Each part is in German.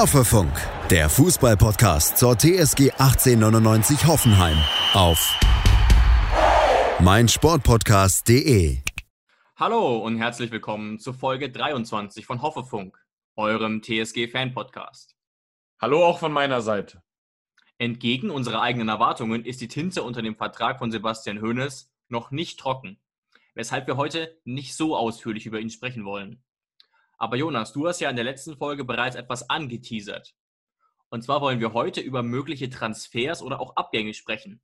Hoffefunk, der Fußballpodcast zur TSG 1899 Hoffenheim auf meinsportpodcast.de. Hallo und herzlich willkommen zur Folge 23 von Hoffefunk, eurem TSG-Fan-Podcast. Hallo auch von meiner Seite. Entgegen unserer eigenen Erwartungen ist die Tinte unter dem Vertrag von Sebastian Hoeneß noch nicht trocken, weshalb wir heute nicht so ausführlich über ihn sprechen wollen. Aber Jonas, du hast ja in der letzten Folge bereits etwas angeteasert. Und zwar wollen wir heute über mögliche Transfers oder auch Abgänge sprechen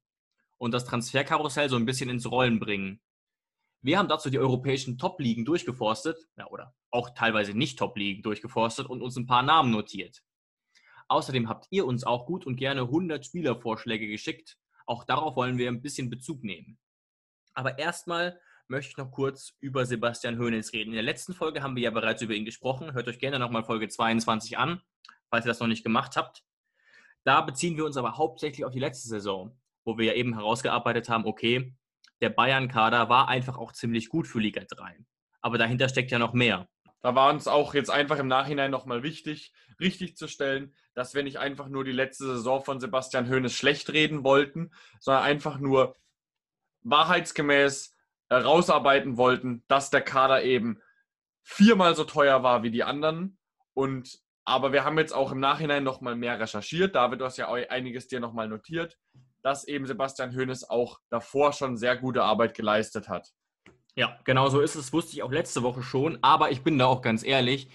und das Transferkarussell so ein bisschen ins Rollen bringen. Wir haben dazu die europäischen Top-Ligen durchgeforstet, ja, oder auch teilweise nicht Top-Ligen durchgeforstet und uns ein paar Namen notiert. Außerdem habt ihr uns auch gut und gerne 100 Spielervorschläge geschickt. Auch darauf wollen wir ein bisschen Bezug nehmen. Aber erstmal möchte ich noch kurz über Sebastian Hoeneß reden. In der letzten Folge haben wir ja bereits über ihn gesprochen. Hört euch gerne nochmal Folge 22 an, falls ihr das noch nicht gemacht habt. Da beziehen wir uns aber hauptsächlich auf die letzte Saison, wo wir ja eben herausgearbeitet haben, okay, der Bayern-Kader war einfach auch ziemlich gut für Liga 3. Aber dahinter steckt ja noch mehr. Da war uns auch jetzt einfach im Nachhinein nochmal wichtig, richtig zu stellen, dass wir nicht einfach nur die letzte Saison von Sebastian Hoeneß schlecht reden wollten, sondern einfach nur wahrheitsgemäß herausarbeiten wollten, dass der Kader eben viermal so teuer war wie die anderen. Und aber wir haben jetzt auch im Nachhinein nochmal mehr recherchiert. David, du hast ja einiges dir nochmal notiert, dass eben Sebastian Hoeneß auch davor schon sehr gute Arbeit geleistet hat. Ja, genau so ist es. Wusste ich auch letzte Woche schon. Aber ich bin da auch ganz ehrlich.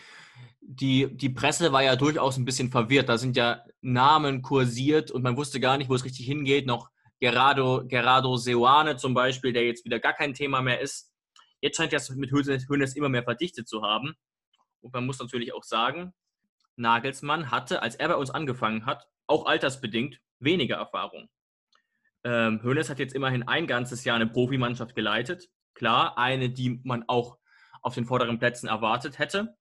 Die, die Presse war ja durchaus ein bisschen verwirrt. Da sind ja Namen kursiert und man wusste gar nicht, wo es richtig hingeht. Noch Gerardo, Gerardo Seoane zum Beispiel, der jetzt wieder gar kein Thema mehr ist. Jetzt scheint das mit Hönes immer mehr verdichtet zu haben. Und man muss natürlich auch sagen, Nagelsmann hatte, als er bei uns angefangen hat, auch altersbedingt weniger Erfahrung. Ähm, Hönes hat jetzt immerhin ein ganzes Jahr eine Profimannschaft geleitet. Klar, eine, die man auch auf den vorderen Plätzen erwartet hätte.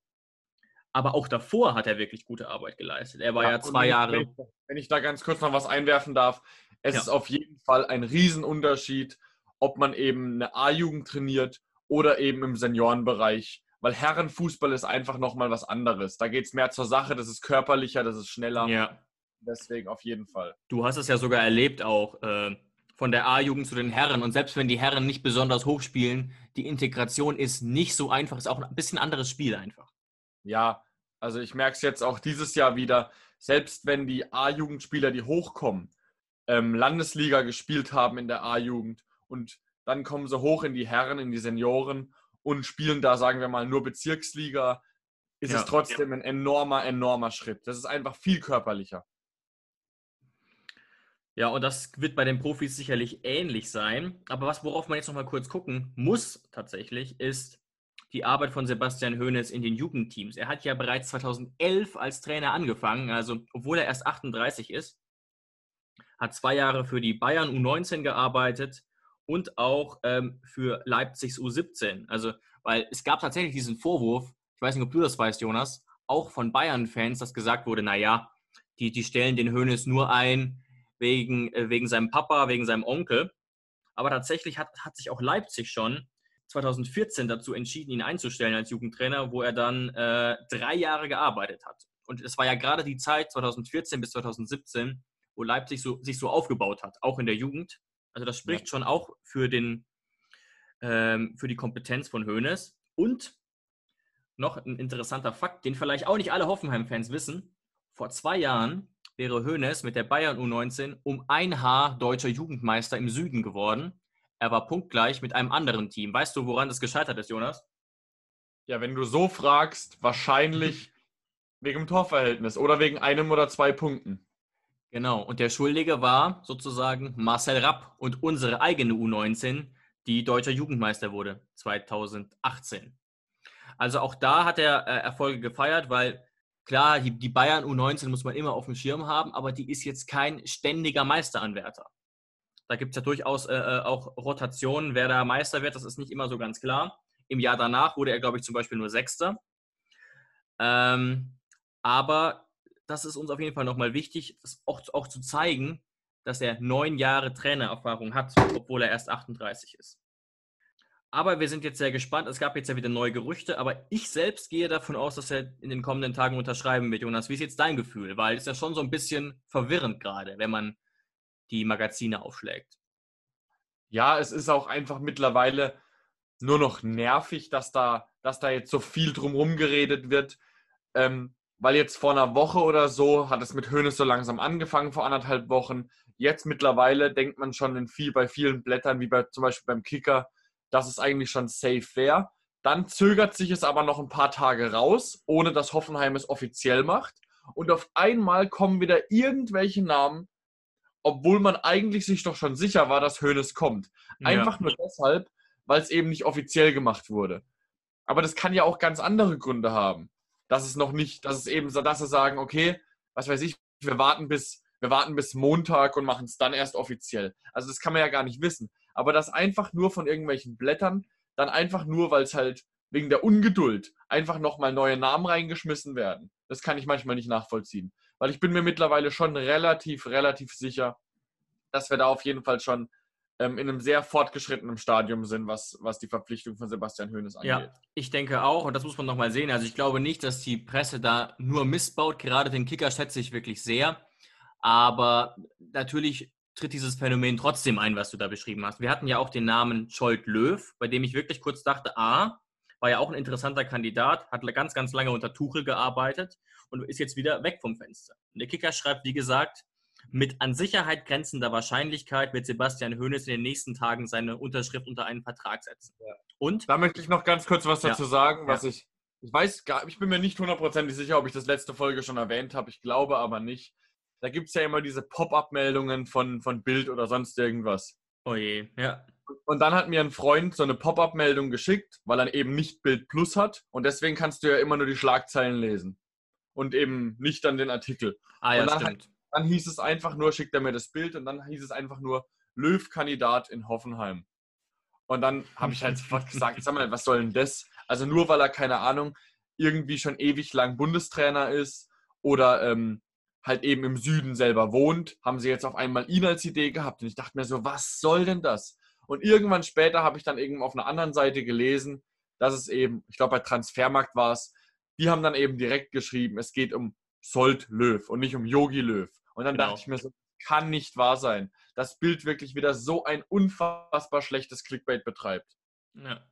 Aber auch davor hat er wirklich gute Arbeit geleistet. Er war ja, ja zwei Jahre. Wenn ich da ganz kurz noch was einwerfen darf, es ja. ist auf jeden Fall ein Riesenunterschied, ob man eben eine A-Jugend trainiert oder eben im Seniorenbereich. Weil Herrenfußball ist einfach nochmal was anderes. Da geht es mehr zur Sache, das ist körperlicher, das ist schneller. Ja. Deswegen auf jeden Fall. Du hast es ja sogar erlebt auch. Äh, von der A-Jugend zu den Herren. Und selbst wenn die Herren nicht besonders hoch spielen, die Integration ist nicht so einfach. Ist auch ein bisschen anderes Spiel einfach. Ja, also ich merke es jetzt auch dieses Jahr wieder. Selbst wenn die A-Jugendspieler, die hochkommen, ähm, Landesliga gespielt haben in der A-Jugend und dann kommen sie hoch in die Herren, in die Senioren und spielen da, sagen wir mal, nur Bezirksliga, ist ja, es trotzdem ja. ein enormer, enormer Schritt. Das ist einfach viel körperlicher. Ja, und das wird bei den Profis sicherlich ähnlich sein. Aber was, worauf man jetzt noch mal kurz gucken muss, tatsächlich, ist die Arbeit von Sebastian Hoeneß in den Jugendteams. Er hat ja bereits 2011 als Trainer angefangen, also obwohl er erst 38 ist hat zwei Jahre für die Bayern U19 gearbeitet und auch ähm, für Leipzigs U17. Also, weil es gab tatsächlich diesen Vorwurf, ich weiß nicht, ob du das weißt, Jonas, auch von Bayern-Fans, dass gesagt wurde, naja, die, die stellen den Hönes nur ein wegen, äh, wegen seinem Papa, wegen seinem Onkel. Aber tatsächlich hat, hat sich auch Leipzig schon 2014 dazu entschieden, ihn einzustellen als Jugendtrainer, wo er dann äh, drei Jahre gearbeitet hat. Und es war ja gerade die Zeit 2014 bis 2017, wo Leipzig so, sich so aufgebaut hat, auch in der Jugend. Also das spricht ja. schon auch für, den, ähm, für die Kompetenz von Hoeneß. Und noch ein interessanter Fakt, den vielleicht auch nicht alle Hoffenheim-Fans wissen. Vor zwei Jahren wäre Hoeneß mit der Bayern U19 um ein Haar deutscher Jugendmeister im Süden geworden. Er war punktgleich mit einem anderen Team. Weißt du, woran das gescheitert ist, Jonas? Ja, wenn du so fragst, wahrscheinlich wegen dem Torverhältnis oder wegen einem oder zwei Punkten. Genau, und der Schuldige war sozusagen Marcel Rapp und unsere eigene U19, die deutscher Jugendmeister wurde 2018. Also auch da hat er äh, Erfolge gefeiert, weil klar, die, die Bayern U19 muss man immer auf dem Schirm haben, aber die ist jetzt kein ständiger Meisteranwärter. Da gibt es ja durchaus äh, äh, auch Rotationen, wer da Meister wird, das ist nicht immer so ganz klar. Im Jahr danach wurde er, glaube ich, zum Beispiel nur Sechster. Ähm, aber das ist uns auf jeden Fall nochmal wichtig, das auch, auch zu zeigen, dass er neun Jahre Trainererfahrung hat, obwohl er erst 38 ist. Aber wir sind jetzt sehr gespannt. Es gab jetzt ja wieder neue Gerüchte, aber ich selbst gehe davon aus, dass er in den kommenden Tagen unterschreiben wird. Jonas, wie ist jetzt dein Gefühl? Weil es ist ja schon so ein bisschen verwirrend gerade, wenn man die Magazine aufschlägt. Ja, es ist auch einfach mittlerweile nur noch nervig, dass da, dass da jetzt so viel drumherum geredet wird. Ähm, weil jetzt vor einer Woche oder so hat es mit Hönes so langsam angefangen, vor anderthalb Wochen. Jetzt mittlerweile denkt man schon in viel, bei vielen Blättern, wie bei, zum Beispiel beim Kicker, dass es eigentlich schon safe wäre. Dann zögert sich es aber noch ein paar Tage raus, ohne dass Hoffenheim es offiziell macht. Und auf einmal kommen wieder irgendwelche Namen, obwohl man eigentlich sich doch schon sicher war, dass Hoeneß kommt. Einfach ja. nur deshalb, weil es eben nicht offiziell gemacht wurde. Aber das kann ja auch ganz andere Gründe haben. Dass es noch nicht, dass es eben so, dass sie sagen, okay, was weiß ich, wir warten bis, wir warten bis Montag und machen es dann erst offiziell. Also das kann man ja gar nicht wissen aber das einfach nur von irgendwelchen Blättern, dann einfach nur, weil es halt wegen der Ungeduld einfach nochmal neue Namen reingeschmissen werden. Das kann ich manchmal nicht nachvollziehen. Weil ich bin mir mittlerweile schon relativ, relativ sicher, dass wir da auf jeden Fall schon ähm, in einem sehr fortgeschrittenen Stadium sind, was, was die Verpflichtung von Sebastian Hoeneß angeht. Ja, ich denke auch, und das muss man nochmal sehen. Also ich glaube nicht, dass die Presse da nur missbaut. Gerade den Kicker schätze ich wirklich sehr. Aber natürlich tritt dieses Phänomen trotzdem ein, was du da beschrieben hast. Wir hatten ja auch den Namen Scholt Löw, bei dem ich wirklich kurz dachte, ah, war ja auch ein interessanter Kandidat, hat ganz, ganz lange unter Tuchel gearbeitet und ist jetzt wieder weg vom Fenster. Und der Kicker schreibt, wie gesagt, mit an Sicherheit grenzender Wahrscheinlichkeit wird Sebastian Hoeneß in den nächsten Tagen seine Unterschrift unter einen Vertrag setzen. Ja. Und? Da möchte ich noch ganz kurz was dazu ja. sagen, was ja. ich, ich weiß gar, ich bin mir nicht hundertprozentig sicher, ob ich das letzte Folge schon erwähnt habe. Ich glaube aber nicht da gibt es ja immer diese Pop-up-Meldungen von, von Bild oder sonst irgendwas. Oh je, ja. Und dann hat mir ein Freund so eine Pop-up-Meldung geschickt, weil er eben nicht Bild Plus hat. Und deswegen kannst du ja immer nur die Schlagzeilen lesen. Und eben nicht dann den Artikel. Ah ja, stimmt. Dann hieß es einfach nur, schickt er mir das Bild und dann hieß es einfach nur Löw-Kandidat in Hoffenheim. Und dann habe ich halt sofort gesagt, sag mal, was soll denn das? Also nur weil er, keine Ahnung, irgendwie schon ewig lang Bundestrainer ist oder ähm, halt eben im Süden selber wohnt, haben sie jetzt auf einmal ihn als Idee gehabt. Und ich dachte mir so, was soll denn das? Und irgendwann später habe ich dann eben auf einer anderen Seite gelesen, dass es eben, ich glaube bei Transfermarkt war es, die haben dann eben direkt geschrieben, es geht um Sold Löw und nicht um Yogi Löw. Und dann genau. dachte ich mir so, kann nicht wahr sein, dass Bild wirklich wieder so ein unfassbar schlechtes Clickbait betreibt. Ja.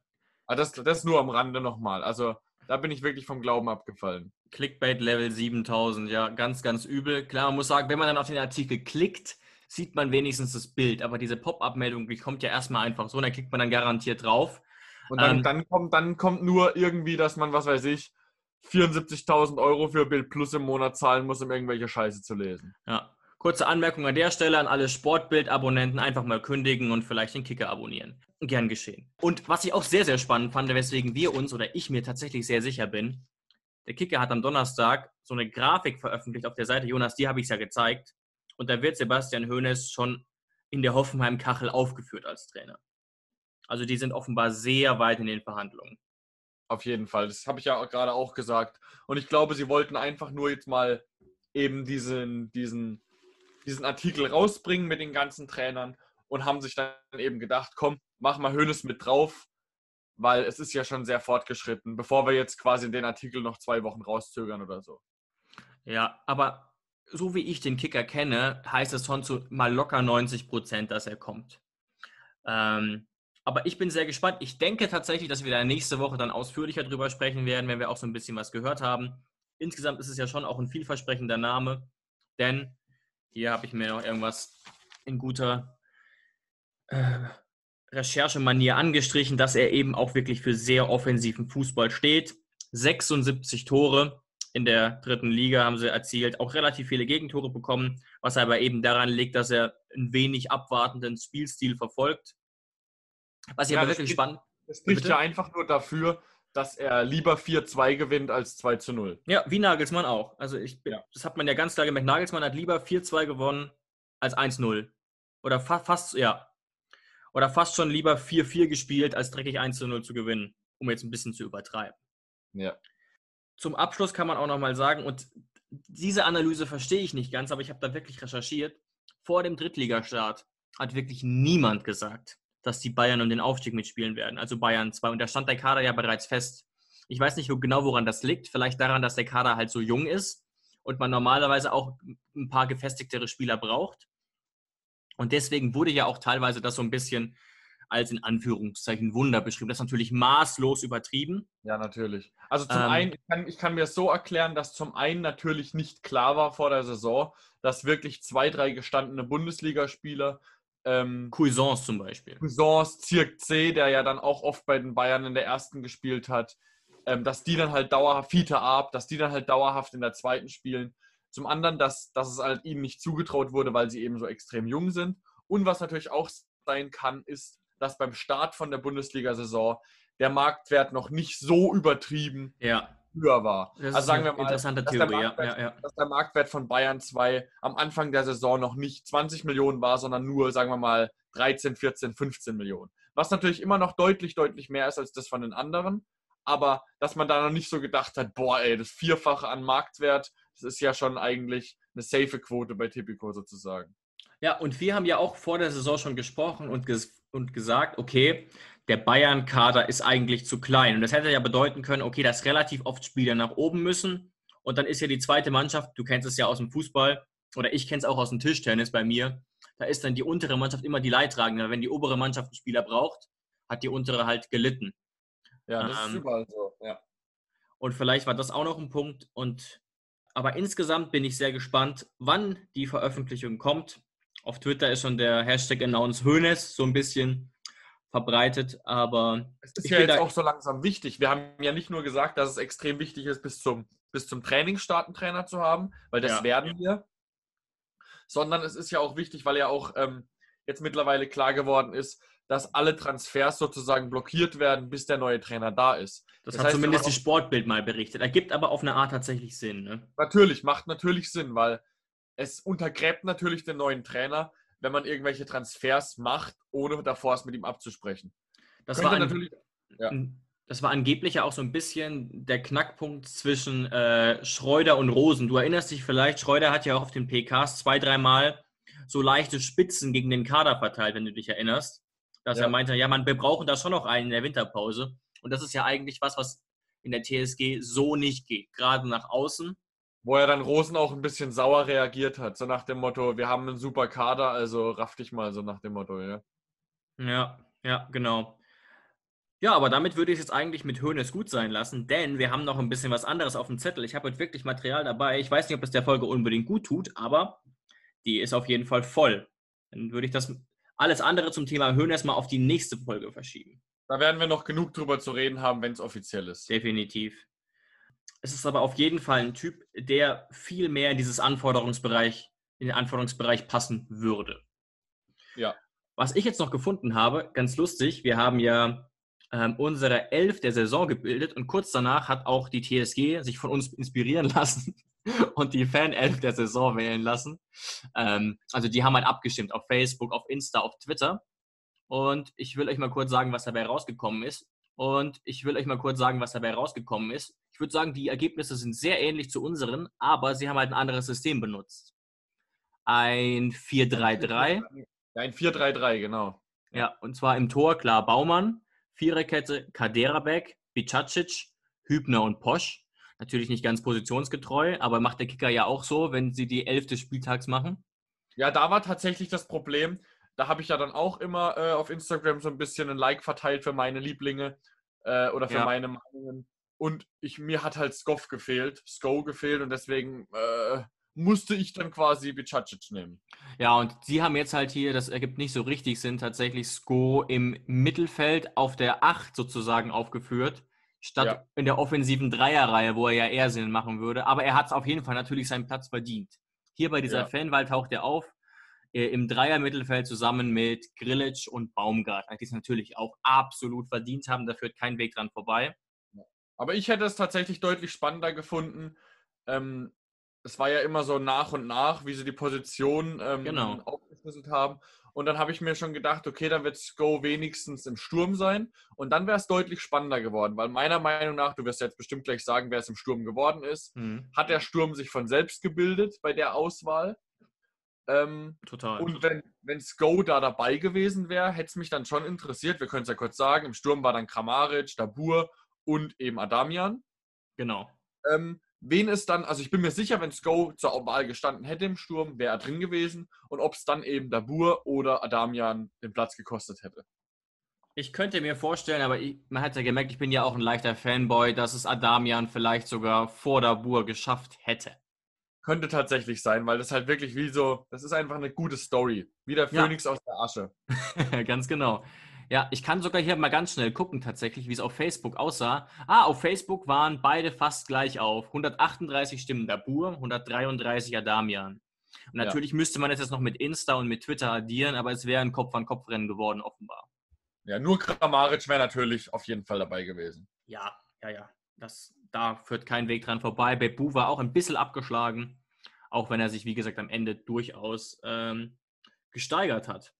Aber das, das nur am Rande nochmal. Also da bin ich wirklich vom Glauben abgefallen. Clickbait Level 7000, ja, ganz, ganz übel. Klar, man muss sagen, wenn man dann auf den Artikel klickt, sieht man wenigstens das Bild. Aber diese Pop-Up-Meldung, die kommt ja erstmal einfach so, und dann klickt man dann garantiert drauf. Und dann, ähm, dann, kommt, dann kommt nur irgendwie, dass man, was weiß ich, 74.000 Euro für Bild Plus im Monat zahlen muss, um irgendwelche Scheiße zu lesen. Ja. Kurze Anmerkung an der Stelle an alle Sportbild-Abonnenten: einfach mal kündigen und vielleicht den Kicker abonnieren. Gern geschehen. Und was ich auch sehr, sehr spannend fand, weswegen wir uns oder ich mir tatsächlich sehr sicher bin, der Kicker hat am Donnerstag so eine Grafik veröffentlicht auf der Seite. Jonas, die habe ich ja gezeigt. Und da wird Sebastian Hoeneß schon in der Hoffenheim-Kachel aufgeführt als Trainer. Also die sind offenbar sehr weit in den Verhandlungen. Auf jeden Fall. Das habe ich ja gerade auch gesagt. Und ich glaube, sie wollten einfach nur jetzt mal eben diesen, diesen, diesen Artikel rausbringen mit den ganzen Trainern und haben sich dann eben gedacht, komm, mach mal Hönes mit drauf weil es ist ja schon sehr fortgeschritten, bevor wir jetzt quasi den Artikel noch zwei Wochen rauszögern oder so. Ja, aber so wie ich den Kicker kenne, heißt es schon zu mal locker 90 Prozent, dass er kommt. Ähm, aber ich bin sehr gespannt. Ich denke tatsächlich, dass wir da nächste Woche dann ausführlicher drüber sprechen werden, wenn wir auch so ein bisschen was gehört haben. Insgesamt ist es ja schon auch ein vielversprechender Name, denn hier habe ich mir noch irgendwas in guter äh, Recherchemanier angestrichen, dass er eben auch wirklich für sehr offensiven Fußball steht. 76 Tore in der dritten Liga haben sie erzielt, auch relativ viele Gegentore bekommen, was aber eben daran liegt, dass er ein wenig abwartenden Spielstil verfolgt. Was ich ja, aber wirklich spannend. Es spricht ja einfach nur dafür, dass er lieber 4-2 gewinnt als 2 zu 0. Ja, wie Nagelsmann auch. Also ich, ja. das hat man ja ganz klar gemerkt. Nagelsmann hat lieber 4-2 gewonnen als 1-0. Oder fa fast, ja, oder fast schon lieber 4-4 gespielt, als dreckig 1-0 zu gewinnen, um jetzt ein bisschen zu übertreiben. Ja. Zum Abschluss kann man auch nochmal sagen, und diese Analyse verstehe ich nicht ganz, aber ich habe da wirklich recherchiert. Vor dem Drittligastart hat wirklich niemand gesagt, dass die Bayern um den Aufstieg mitspielen werden. Also Bayern 2. Und da stand der Kader ja bereits fest. Ich weiß nicht genau, woran das liegt. Vielleicht daran, dass der Kader halt so jung ist und man normalerweise auch ein paar gefestigtere Spieler braucht. Und deswegen wurde ja auch teilweise das so ein bisschen als in Anführungszeichen Wunder beschrieben. Das ist natürlich maßlos übertrieben. Ja, natürlich. Also zum ähm, einen, ich kann, ich kann, mir so erklären, dass zum einen natürlich nicht klar war vor der Saison, dass wirklich zwei, drei gestandene Bundesligaspieler ähm, Cuisance zum Beispiel. Cuisance, Zirk C, der ja dann auch oft bei den Bayern in der ersten gespielt hat, ähm, dass die dann halt dauerhaft, Fiete Ab, dass die dann halt dauerhaft in der zweiten spielen. Zum anderen, dass, dass es halt ihnen nicht zugetraut wurde, weil sie eben so extrem jung sind. Und was natürlich auch sein kann, ist, dass beim Start von der Bundesliga-Saison der Marktwert noch nicht so übertrieben ja. Höher war. Das also sagen wir mal, interessante dass, Theorie, der ja, ja, dass der Marktwert von Bayern 2 am Anfang der Saison noch nicht 20 Millionen war, sondern nur, sagen wir mal, 13, 14, 15 Millionen. Was natürlich immer noch deutlich, deutlich mehr ist als das von den anderen. Aber dass man da noch nicht so gedacht hat, boah, ey, das Vierfache an Marktwert, das ist ja schon eigentlich eine safe Quote bei Tipico sozusagen. Ja, und wir haben ja auch vor der Saison schon gesprochen und, ges und gesagt, okay, der Bayern-Kader ist eigentlich zu klein. Und das hätte ja bedeuten können, okay, dass relativ oft Spieler nach oben müssen. Und dann ist ja die zweite Mannschaft, du kennst es ja aus dem Fußball, oder ich kenne es auch aus dem Tischtennis bei mir, da ist dann die untere Mannschaft immer die Leidtragende. Wenn die obere Mannschaft einen Spieler braucht, hat die untere halt gelitten. Ja, das ähm, ist überall so, ja. Und vielleicht war das auch noch ein Punkt. Und aber insgesamt bin ich sehr gespannt, wann die Veröffentlichung kommt. Auf Twitter ist schon der Hashtag Announce Hönes so ein bisschen verbreitet, aber. Es ist ja jetzt auch so langsam wichtig. Wir haben ja nicht nur gesagt, dass es extrem wichtig ist, bis zum, bis zum Trainingsstart einen Trainer zu haben, weil das ja. werden wir, sondern es ist ja auch wichtig, weil ja auch ähm, jetzt mittlerweile klar geworden ist, dass alle Transfers sozusagen blockiert werden, bis der neue Trainer da ist. Das, das hat heißt, zumindest die Sportbild mal berichtet. Ergibt aber auf eine Art tatsächlich Sinn. Ne? Natürlich, macht natürlich Sinn, weil es untergräbt natürlich den neuen Trainer, wenn man irgendwelche Transfers macht, ohne davor es mit ihm abzusprechen. Das war, an, ja. das war angeblich ja auch so ein bisschen der Knackpunkt zwischen äh, Schreuder und Rosen. Du erinnerst dich vielleicht, Schreuder hat ja auch auf den PKs zwei, dreimal so leichte Spitzen gegen den Kader verteilt, wenn du dich erinnerst. Dass ja. er meinte, ja, man, wir brauchen da schon noch einen in der Winterpause. Und das ist ja eigentlich was, was in der TSG so nicht geht. Gerade nach außen wo er dann Rosen auch ein bisschen sauer reagiert hat, so nach dem Motto, wir haben einen super Kader, also raff dich mal, so nach dem Motto, ja. Ja, ja, genau. Ja, aber damit würde ich es jetzt eigentlich mit Höhnes gut sein lassen, denn wir haben noch ein bisschen was anderes auf dem Zettel. Ich habe heute wirklich Material dabei. Ich weiß nicht, ob es der Folge unbedingt gut tut, aber die ist auf jeden Fall voll. Dann würde ich das alles andere zum Thema Höhnes mal auf die nächste Folge verschieben. Da werden wir noch genug drüber zu reden haben, wenn es offiziell ist. Definitiv. Es ist aber auf jeden Fall ein Typ, der viel mehr in dieses Anforderungsbereich, in den Anforderungsbereich passen würde. Ja. Was ich jetzt noch gefunden habe, ganz lustig, wir haben ja ähm, unsere Elf der Saison gebildet und kurz danach hat auch die TSG sich von uns inspirieren lassen und die Fan-Elf der Saison wählen lassen. Ähm, also die haben halt abgestimmt auf Facebook, auf Insta, auf Twitter. Und ich will euch mal kurz sagen, was dabei rausgekommen ist. Und ich will euch mal kurz sagen, was dabei rausgekommen ist. Ich würde sagen, die Ergebnisse sind sehr ähnlich zu unseren, aber sie haben halt ein anderes System benutzt. Ein 4-3-3. Ja, ein 4-3-3, genau. Ja, und zwar im Tor klar Baumann, Viererkette Kaderabek, Bicacic, Hübner und Posch. Natürlich nicht ganz positionsgetreu, aber macht der Kicker ja auch so, wenn sie die Elf des Spieltags machen. Ja, da war tatsächlich das Problem, da habe ich ja dann auch immer äh, auf Instagram so ein bisschen ein Like verteilt für meine Lieblinge äh, oder für ja. meine Meinungen. Und ich, mir hat halt Skoff gefehlt, Sko gefehlt und deswegen äh, musste ich dann quasi Bicacic nehmen. Ja, und sie haben jetzt halt hier, das ergibt nicht so richtig Sinn, tatsächlich Sko im Mittelfeld auf der 8 sozusagen aufgeführt, statt ja. in der offensiven Dreierreihe, wo er ja eher Sinn machen würde. Aber er hat es auf jeden Fall natürlich seinen Platz verdient. Hier bei dieser ja. Fanwahl taucht er auf äh, im Dreier-Mittelfeld zusammen mit Grilic und Baumgart, die es natürlich auch absolut verdient haben. Da führt kein Weg dran vorbei. Aber ich hätte es tatsächlich deutlich spannender gefunden. Ähm, es war ja immer so nach und nach, wie sie die Position ähm, genau. aufgeschlüsselt haben. Und dann habe ich mir schon gedacht, okay, dann wird Sko wenigstens im Sturm sein. Und dann wäre es deutlich spannender geworden, weil meiner Meinung nach, du wirst jetzt bestimmt gleich sagen, wer es im Sturm geworden ist, mhm. hat der Sturm sich von selbst gebildet bei der Auswahl. Ähm, Total. und wenn, wenn Sko da dabei gewesen wäre, hätte es mich dann schon interessiert. Wir können es ja kurz sagen. Im Sturm war dann Kramaric, Dabur und eben Adamian. genau. Ähm, wen es dann, also ich bin mir sicher, wenn Sko zur Wahl gestanden hätte im Sturm, wäre er drin gewesen. Und ob es dann eben Dabur oder Adamian den Platz gekostet hätte. Ich könnte mir vorstellen, aber ich, man hat ja gemerkt, ich bin ja auch ein leichter Fanboy, dass es Adamian vielleicht sogar vor Dabur geschafft hätte. Könnte tatsächlich sein, weil das halt wirklich wie so, das ist einfach eine gute Story. Wie der Ja. Phönix aus der Asche. Ganz genau. Ja, ich kann sogar hier mal ganz schnell gucken, tatsächlich, wie es auf Facebook aussah. Ah, auf Facebook waren beide fast gleich auf. 138 Stimmen Dabur, 133 Adamian. Und Ja. natürlich müsste man das jetzt noch mit Insta und mit Twitter addieren, aber es wäre ein Kopf-an-Kopf-Rennen geworden, offenbar. Ja, nur Kramaric wäre natürlich auf jeden Fall dabei gewesen. Ja, ja, ja. Das, da führt kein Weg dran vorbei. Bebu war auch ein bisschen abgeschlagen, auch wenn er sich, wie gesagt, am Ende durchaus ähm, gesteigert hat.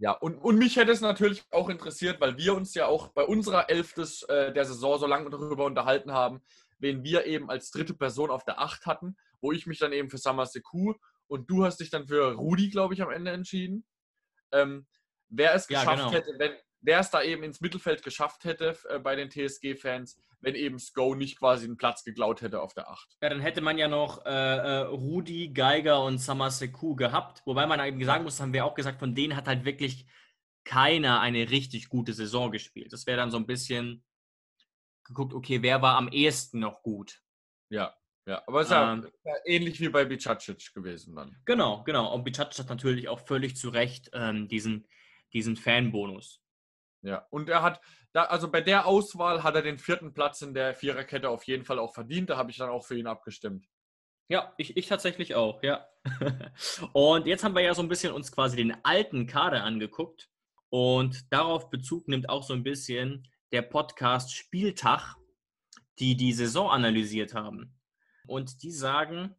Ja, und, und mich hätte es natürlich auch interessiert, weil wir uns ja auch bei unserer Elf des, äh, der Saison so lange darüber unterhalten haben, wen wir eben als dritte Person auf der Acht hatten, wo ich mich dann eben für Samaseku und du hast dich dann für Rudi, glaube ich, am Ende entschieden. Ähm, wer es Ja, geschafft genau. hätte, wenn wer es da eben ins Mittelfeld geschafft hätte äh, bei den TSG-Fans, wenn eben Sko nicht quasi einen Platz geklaut hätte auf der Acht. Ja, dann hätte man ja noch äh, äh, Rudi, Geiger und Samaseku gehabt. Wobei man eben sagen muss, haben wir auch gesagt, von denen hat halt wirklich keiner eine richtig gute Saison gespielt. Das wäre dann so ein bisschen geguckt, okay, wer war am ehesten noch gut? Ja, ja. Aber es ist Ähm. ja ähnlich wie bei Bicacic gewesen dann. Genau, genau. Und Bicac hat natürlich auch völlig zu Recht ähm, diesen, diesen Fanbonus. Ja, und er hat, da, also bei der Auswahl hat er den vierten Platz in der Viererkette auf jeden Fall auch verdient. Da habe ich dann auch für ihn abgestimmt. Ja, ich, ich tatsächlich auch, ja. und jetzt haben wir ja so ein bisschen uns quasi den alten Kader angeguckt und darauf Bezug nimmt auch so ein bisschen der Podcast Spieltag, die die Saison analysiert haben. Und die sagen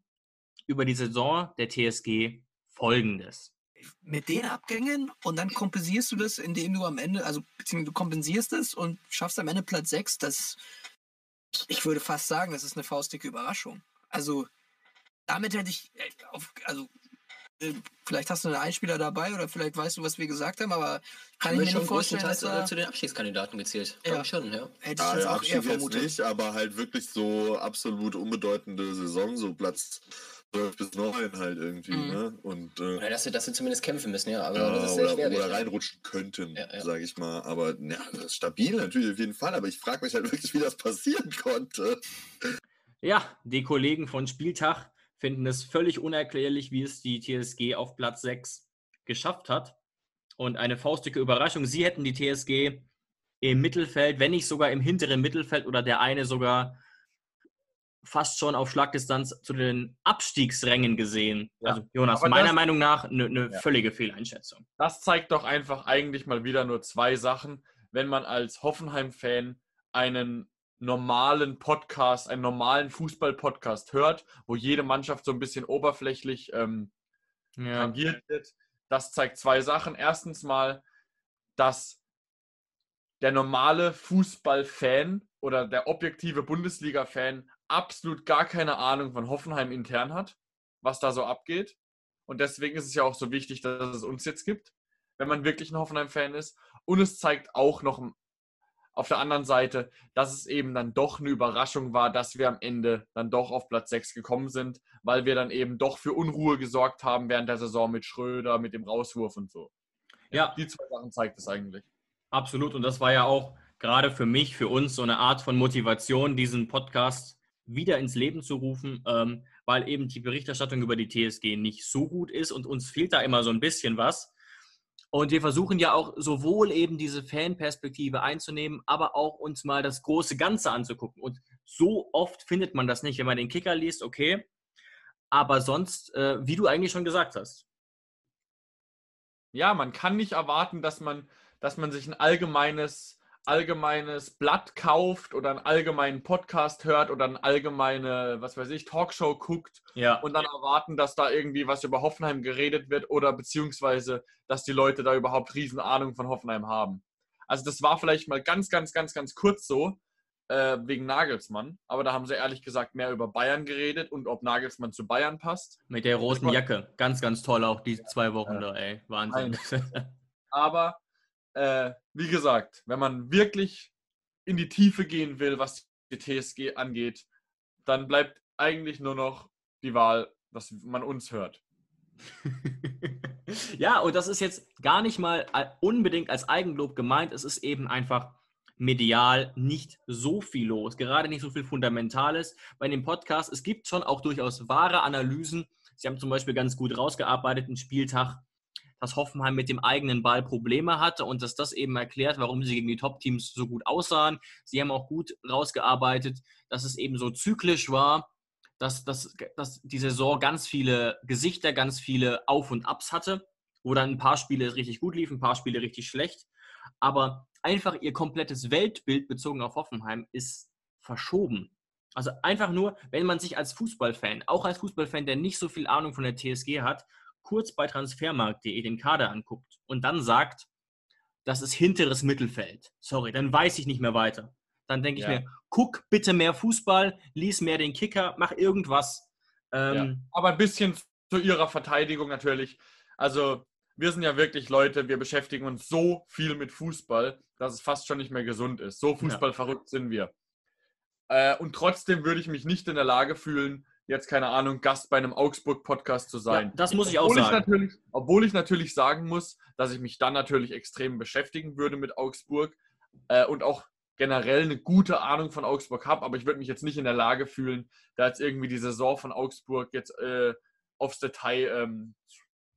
über die Saison der TSG Folgendes. Mit den Abgängen und dann kompensierst du das, indem du am Ende, also beziehungsweise du kompensierst es und schaffst am Ende Platz 6, das, ich würde fast sagen, das ist eine faustdicke Überraschung. Also damit hätte ich, äh, auf, also äh, vielleicht hast du einen Einspieler dabei oder vielleicht weißt du, was wir gesagt haben, aber kann ich mir schon nicht vorstellen, dass äh, zu den Abstiegskandidaten gezählt. Ja. Glaube ich schon, ja. hätte ich Ja, jetzt auch eher Abstieg jetzt vermutet. nicht, aber halt wirklich so absolut unbedeutende Saison, so Platz 12 bis 9 halt irgendwie, Mhm. ne? Und äh, Oder dass sie, dass sie zumindest kämpfen müssen, ja. Aber ja, das ist sehr oder, schwer. oder reinrutschen könnten, Ja, ja. sage ich mal. Aber ja, das ist stabil natürlich auf jeden Fall, aber ich frage mich halt wirklich, wie das passieren konnte. Ja, die Kollegen von Spieltag finden es völlig unerklärlich, wie es die TSG auf Platz 6 geschafft hat. Und eine faustdicke Überraschung, sie hätten die TSG im Mittelfeld, wenn nicht sogar im hinteren Mittelfeld oder der eine sogar fast schon auf Schlagdistanz zu den Abstiegsrängen gesehen. Ja, Also Jonas, aber meiner das- Meinung nach eine ne Ja. völlige Fehleinschätzung. Das zeigt doch einfach eigentlich mal wieder nur zwei Sachen. Wenn man als Hoffenheim-Fan einen normalen Podcast, einen normalen Fußball-Podcast hört, wo jede Mannschaft so ein bisschen oberflächlich ähm, Ja. tangiert wird. Das zeigt zwei Sachen. Erstens mal, dass der normale Fußballfan oder der objektive Bundesliga-Fan absolut gar keine Ahnung von Hoffenheim intern hat, was da so abgeht. Und deswegen ist es ja auch so wichtig, dass es uns jetzt gibt, wenn man wirklich ein Hoffenheim-Fan ist. Und es zeigt auch noch auf der anderen Seite, dass es eben dann doch eine Überraschung war, dass wir am Ende dann doch auf Platz 6 gekommen sind, weil wir dann eben doch für Unruhe gesorgt haben während der Saison mit Schröder, mit dem Rauswurf und so. Ja. Die zwei Sachen zeigt es eigentlich. Absolut. Und das war ja auch gerade für mich, für uns so eine Art von Motivation, diesen Podcast wieder ins Leben zu rufen, ähm, weil eben die Berichterstattung über die TSG nicht so gut ist und uns fehlt da immer so ein bisschen was. Und wir versuchen ja auch sowohl eben diese Fanperspektive einzunehmen, aber auch uns mal das große Ganze anzugucken. Und so oft findet man das nicht. Wenn man den Kicker liest, okay. Aber sonst, äh, wie du eigentlich schon gesagt hast. Ja, man kann nicht erwarten, dass man, dass man sich ein allgemeines, allgemeines Blatt kauft oder einen allgemeinen Podcast hört oder eine allgemeine, was weiß ich, Talkshow guckt Ja. und dann erwarten, dass da irgendwie was über Hoffenheim geredet wird oder beziehungsweise, dass die Leute da überhaupt riesen Ahnung von Hoffenheim haben. Also das war vielleicht mal ganz, ganz, ganz, ganz kurz so. äh, wegen Nagelsmann. Aber da haben sie ehrlich gesagt mehr über Bayern geredet und ob Nagelsmann zu Bayern passt. Mit der roten Jacke. Ganz, ganz toll auch die zwei Wochen Ja. da, ey. Wahnsinn. Aber äh, wie gesagt, wenn man wirklich in die Tiefe gehen will, was die TSG angeht, dann bleibt eigentlich nur noch die Wahl, dass man uns hört. ja, und das ist jetzt gar nicht mal äh, unbedingt als Eigenlob gemeint. Es ist eben einfach medial nicht so viel los, gerade nicht so viel Fundamentales bei dem Podcast. Es gibt schon auch durchaus wahre Analysen. Sie haben zum Beispiel ganz gut rausgearbeitet, einen Spieltag, dass Hoffenheim mit dem eigenen Ball Probleme hatte und dass das eben erklärt, warum sie gegen die Top-Teams so gut aussahen. Sie haben auch gut rausgearbeitet, dass es eben so zyklisch war, dass, dass, dass die Saison ganz viele Gesichter, ganz viele Auf- und Abs hatte, wo dann ein paar Spiele richtig gut liefen, ein paar Spiele richtig schlecht. Aber einfach ihr komplettes Weltbild bezogen auf Hoffenheim ist verschoben. Also einfach nur, wenn man sich als Fußballfan, auch als Fußballfan, der nicht so viel Ahnung von der TSG hat, kurz bei transfermarkt.de den Kader anguckt und dann sagt, das ist hinteres Mittelfeld. Sorry, dann weiß ich nicht mehr weiter. Dann denke ich Ja. mir, guck bitte mehr Fußball, lies mehr den Kicker, mach irgendwas. Ja. Ähm, Aber ein bisschen zu ihrer Verteidigung natürlich. Also, wir sind ja wirklich Leute, wir beschäftigen uns so viel mit Fußball, dass es fast schon nicht mehr gesund ist. So fußballverrückt sind wir. Äh, und trotzdem würde ich mich nicht in der Lage fühlen, jetzt keine Ahnung, Gast bei einem Augsburg-Podcast zu sein. Ja, das muss ich auch obwohl sagen. Ich natürlich, obwohl ich natürlich sagen muss, dass ich mich dann natürlich extrem beschäftigen würde mit Augsburg äh, und auch generell eine gute Ahnung von Augsburg habe, aber ich würde mich jetzt nicht in der Lage fühlen, da jetzt irgendwie die Saison von Augsburg jetzt äh, aufs Detail, ähm,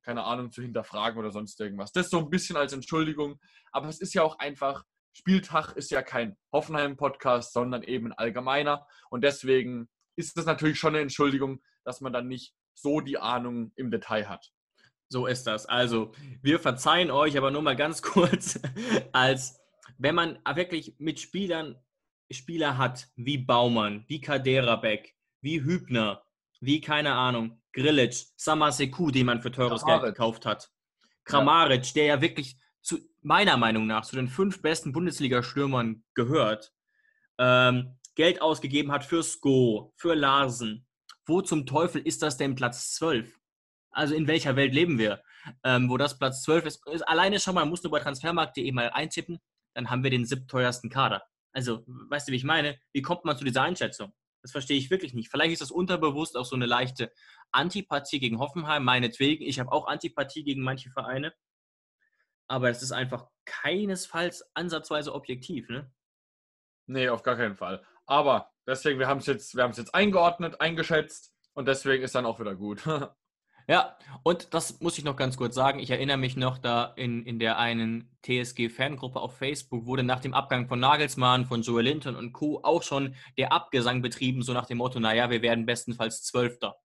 keine Ahnung, zu hinterfragen oder sonst irgendwas. Das so ein bisschen als Entschuldigung, aber es ist ja auch einfach, Spieltag ist ja kein Hoffenheim-Podcast, sondern eben ein allgemeiner und deswegen ist das natürlich schon eine Entschuldigung, dass man dann nicht so die Ahnung im Detail hat. So ist das. Also, wir verzeihen euch, aber nur mal ganz kurz, als wenn man wirklich mit Spielern Spieler hat, wie Baumann, wie Kaderabek, wie Hübner, wie, keine Ahnung, Grilic, Samaseku, den man für teures Geld Kramaric. gekauft hat. Kramaric, der ja wirklich zu meiner Meinung nach zu den fünf besten Bundesliga-Stürmern gehört, ähm, Geld ausgegeben hat für Sko, für Larsen. Wo zum Teufel ist das denn Platz 12? Also in welcher Welt leben wir? Ähm, wo das Platz 12 ist, ist alleine schon mal, musst du bei transfermarkt.de mal eintippen, dann haben wir den siebteuersten Kader. Also, weißt du, wie ich meine? Wie kommt man zu dieser Einschätzung? Das verstehe ich wirklich nicht. Vielleicht ist das unterbewusst auch so eine leichte Antipathie gegen Hoffenheim, meinetwegen. Ich habe auch Antipathie gegen manche Vereine. Aber es ist einfach keinesfalls ansatzweise objektiv, ne? Nee, auf gar keinen Fall. Aber deswegen, wir haben es jetzt, jetzt eingeordnet, eingeschätzt und deswegen ist dann auch wieder gut. Ja, und das muss ich noch ganz kurz sagen. Ich erinnere mich noch, da in, in der einen TSG-Fangruppe auf Facebook wurde nach dem Abgang von Nagelsmann, von Joel Linton und Co. auch schon der Abgesang betrieben, so nach dem Motto, naja, wir werden bestenfalls Zwölfter.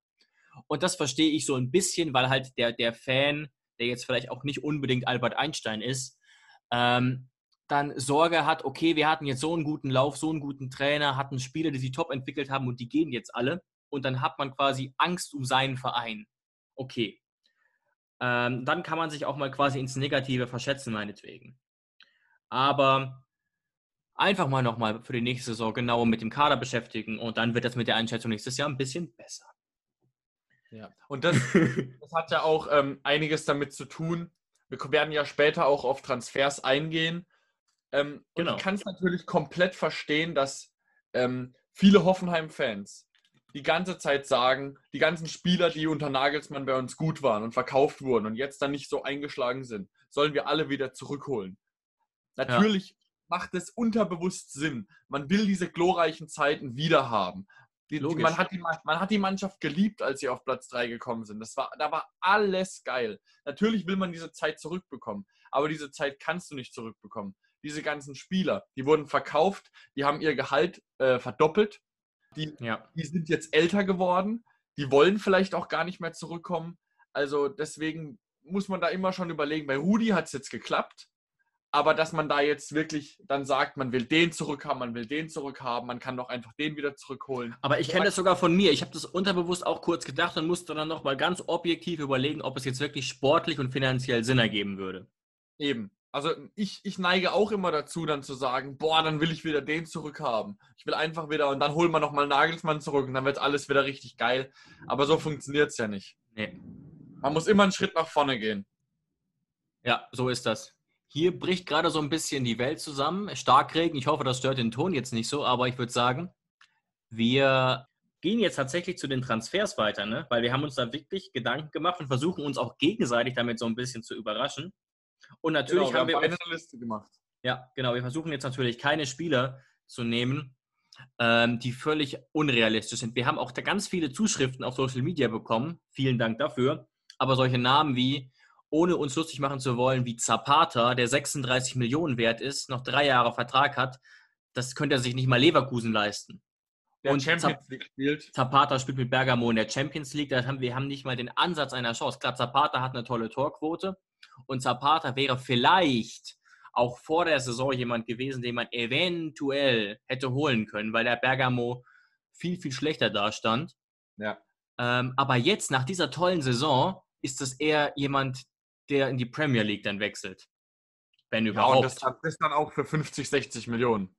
Und das verstehe ich so ein bisschen, weil halt der, der Fan, der jetzt vielleicht auch nicht unbedingt Albert Einstein ist, ähm, dann Sorge hat, okay, wir hatten jetzt so einen guten Lauf, so einen guten Trainer, hatten Spieler, die sich top entwickelt haben und die gehen jetzt alle. Und dann hat man quasi Angst um seinen Verein okay. Ähm, dann kann man sich auch mal quasi ins Negative verschätzen, meinetwegen. Aber einfach mal nochmal für die nächste Saison genauer mit dem Kader beschäftigen und dann wird das mit der Einschätzung nächstes Jahr ein bisschen besser. ja. Und das, das hat ja auch ähm, einiges damit zu tun. Wir werden ja später auch auf Transfers eingehen. Ähm, Genau. Und ich kann es natürlich komplett verstehen, dass ähm, viele Hoffenheim-Fans die ganze Zeit sagen, die ganzen Spieler, die unter Nagelsmann bei uns gut waren und verkauft wurden und jetzt dann nicht so eingeschlagen sind, sollen wir alle wieder zurückholen. Natürlich macht es unterbewusst Sinn. Man will diese glorreichen Zeiten wieder haben. Die, man, hat die, Ma- man hat die Mannschaft geliebt, als sie auf Platz 3 gekommen sind. Das war, da war alles geil. Natürlich will man diese Zeit zurückbekommen, aber diese Zeit kannst du nicht zurückbekommen. Diese ganzen Spieler, die wurden verkauft, die haben ihr Gehalt äh, verdoppelt, Ja. die sind jetzt älter geworden, die wollen vielleicht auch gar nicht mehr zurückkommen. Also deswegen muss man da immer schon überlegen. Bei Rudi hat es jetzt geklappt, aber dass man da jetzt wirklich dann sagt, man will den zurückhaben, man will den zurückhaben, man kann doch einfach den wieder zurückholen. Aber ich kenne das sogar von mir. Ich habe das unterbewusst auch kurz gedacht und musste dann nochmal ganz objektiv überlegen, ob es jetzt wirklich sportlich und finanziell Sinn ergeben würde. Eben. Also ich, ich neige auch immer dazu, dann zu sagen, boah, dann will ich wieder den zurückhaben. Ich will einfach wieder und dann holen wir nochmal Nagelsmann zurück und dann wird alles wieder richtig geil. Aber so funktioniert es ja nicht. Nee. Man muss immer einen Schritt nach vorne gehen. Ja, so ist das. Hier bricht gerade so ein bisschen die Welt zusammen. Starkregen, ich hoffe, das stört den Ton jetzt nicht so, aber ich würde sagen, wir gehen jetzt tatsächlich zu den Transfers weiter, ne? weil wir haben uns da wirklich Gedanken gemacht und versuchen uns auch gegenseitig damit so ein bisschen zu überraschen. Und natürlich Genau, haben wir uns- eine Liste gemacht. Ja, genau. Wir versuchen jetzt natürlich keine Spieler zu nehmen, ähm, die völlig unrealistisch sind. Wir haben auch da ganz viele Zuschriften auf Social Media bekommen. Vielen Dank dafür. Aber solche Namen wie, ohne uns lustig machen zu wollen, wie Zapata, der 36 Millionen wert ist, noch drei Jahre Vertrag hat, das könnte er sich nicht mal Leverkusen leisten. Der Und Champions League spielt. Zapata spielt mit Bergamo in der Champions League. Da haben wir haben nicht mal den Ansatz einer Chance. Klar, Zapata hat eine tolle Torquote und Zapata wäre vielleicht auch vor der Saison jemand gewesen, den man eventuell hätte holen können, weil der Bergamo viel, viel schlechter dastand. Ja. Ähm, aber jetzt, nach dieser tollen Saison, ist das eher jemand, der in die Premier League dann wechselt. Wenn Ja, überhaupt. und das, das ist dann auch für 50, 60 Millionen.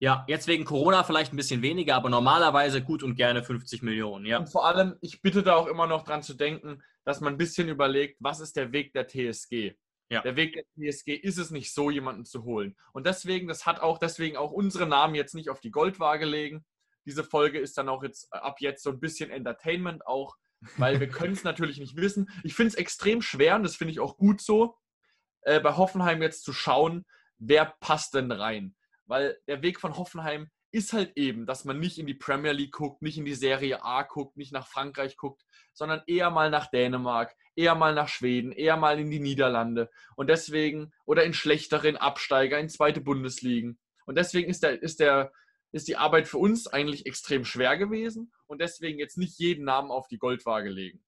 ja, jetzt wegen Corona vielleicht ein bisschen weniger, aber normalerweise gut und gerne 50 Millionen. Ja. Und vor allem, ich bitte da auch immer noch dran zu denken, dass man ein bisschen überlegt, was ist der Weg der TSG? Ja. Der Weg der TSG ist es nicht so, jemanden zu holen. Und deswegen, das hat auch deswegen auch unsere Namen jetzt nicht auf die Goldwaage legen. Diese Folge ist dann auch jetzt äh, ab jetzt so ein bisschen Entertainment auch, weil wir können es natürlich nicht wissen. Ich finde es extrem schwer und das finde ich auch gut so, äh, bei Hoffenheim jetzt zu schauen, wer passt denn rein. Weil der Weg von Hoffenheim ist halt eben, dass man nicht in die Premier League guckt, nicht in die Serie A guckt, nicht nach Frankreich guckt, sondern eher mal nach Dänemark, eher mal nach Schweden, eher mal in die Niederlande und deswegen oder in schlechteren Absteiger, in zweite Bundesligen. Und deswegen ist der, ist der, ist die Arbeit für uns eigentlich extrem schwer gewesen und deswegen jetzt nicht jeden Namen auf die Goldwaage legen.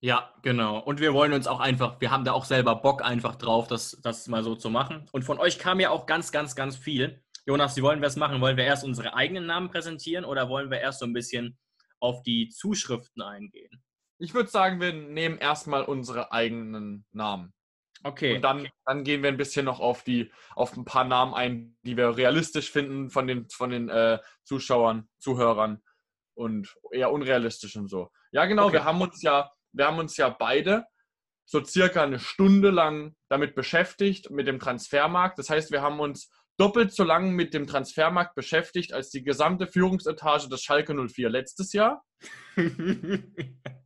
Ja, genau. Und wir wollen uns auch einfach, wir haben da auch selber Bock einfach drauf, das, das mal so zu machen. Und von euch kam ja auch ganz, ganz, ganz viel. Jonas, wie wollen wir es machen? Wollen wir erst unsere eigenen Namen präsentieren oder wollen wir erst so ein bisschen auf die Zuschriften eingehen? Ich würde sagen, wir nehmen erstmal unsere eigenen Namen. Okay. Und dann, dann gehen wir ein bisschen noch auf die, auf ein paar Namen ein, die wir realistisch finden von den, von den äh, Zuschauern, Zuhörern und eher unrealistisch und so. Ja, genau, Okay. wir haben uns ja, wir haben uns ja beide so circa eine Stunde lang damit beschäftigt, mit dem Transfermarkt. Das heißt, wir haben uns doppelt so lang mit dem Transfermarkt beschäftigt als die gesamte Führungsetage des Schalke 04 letztes Jahr.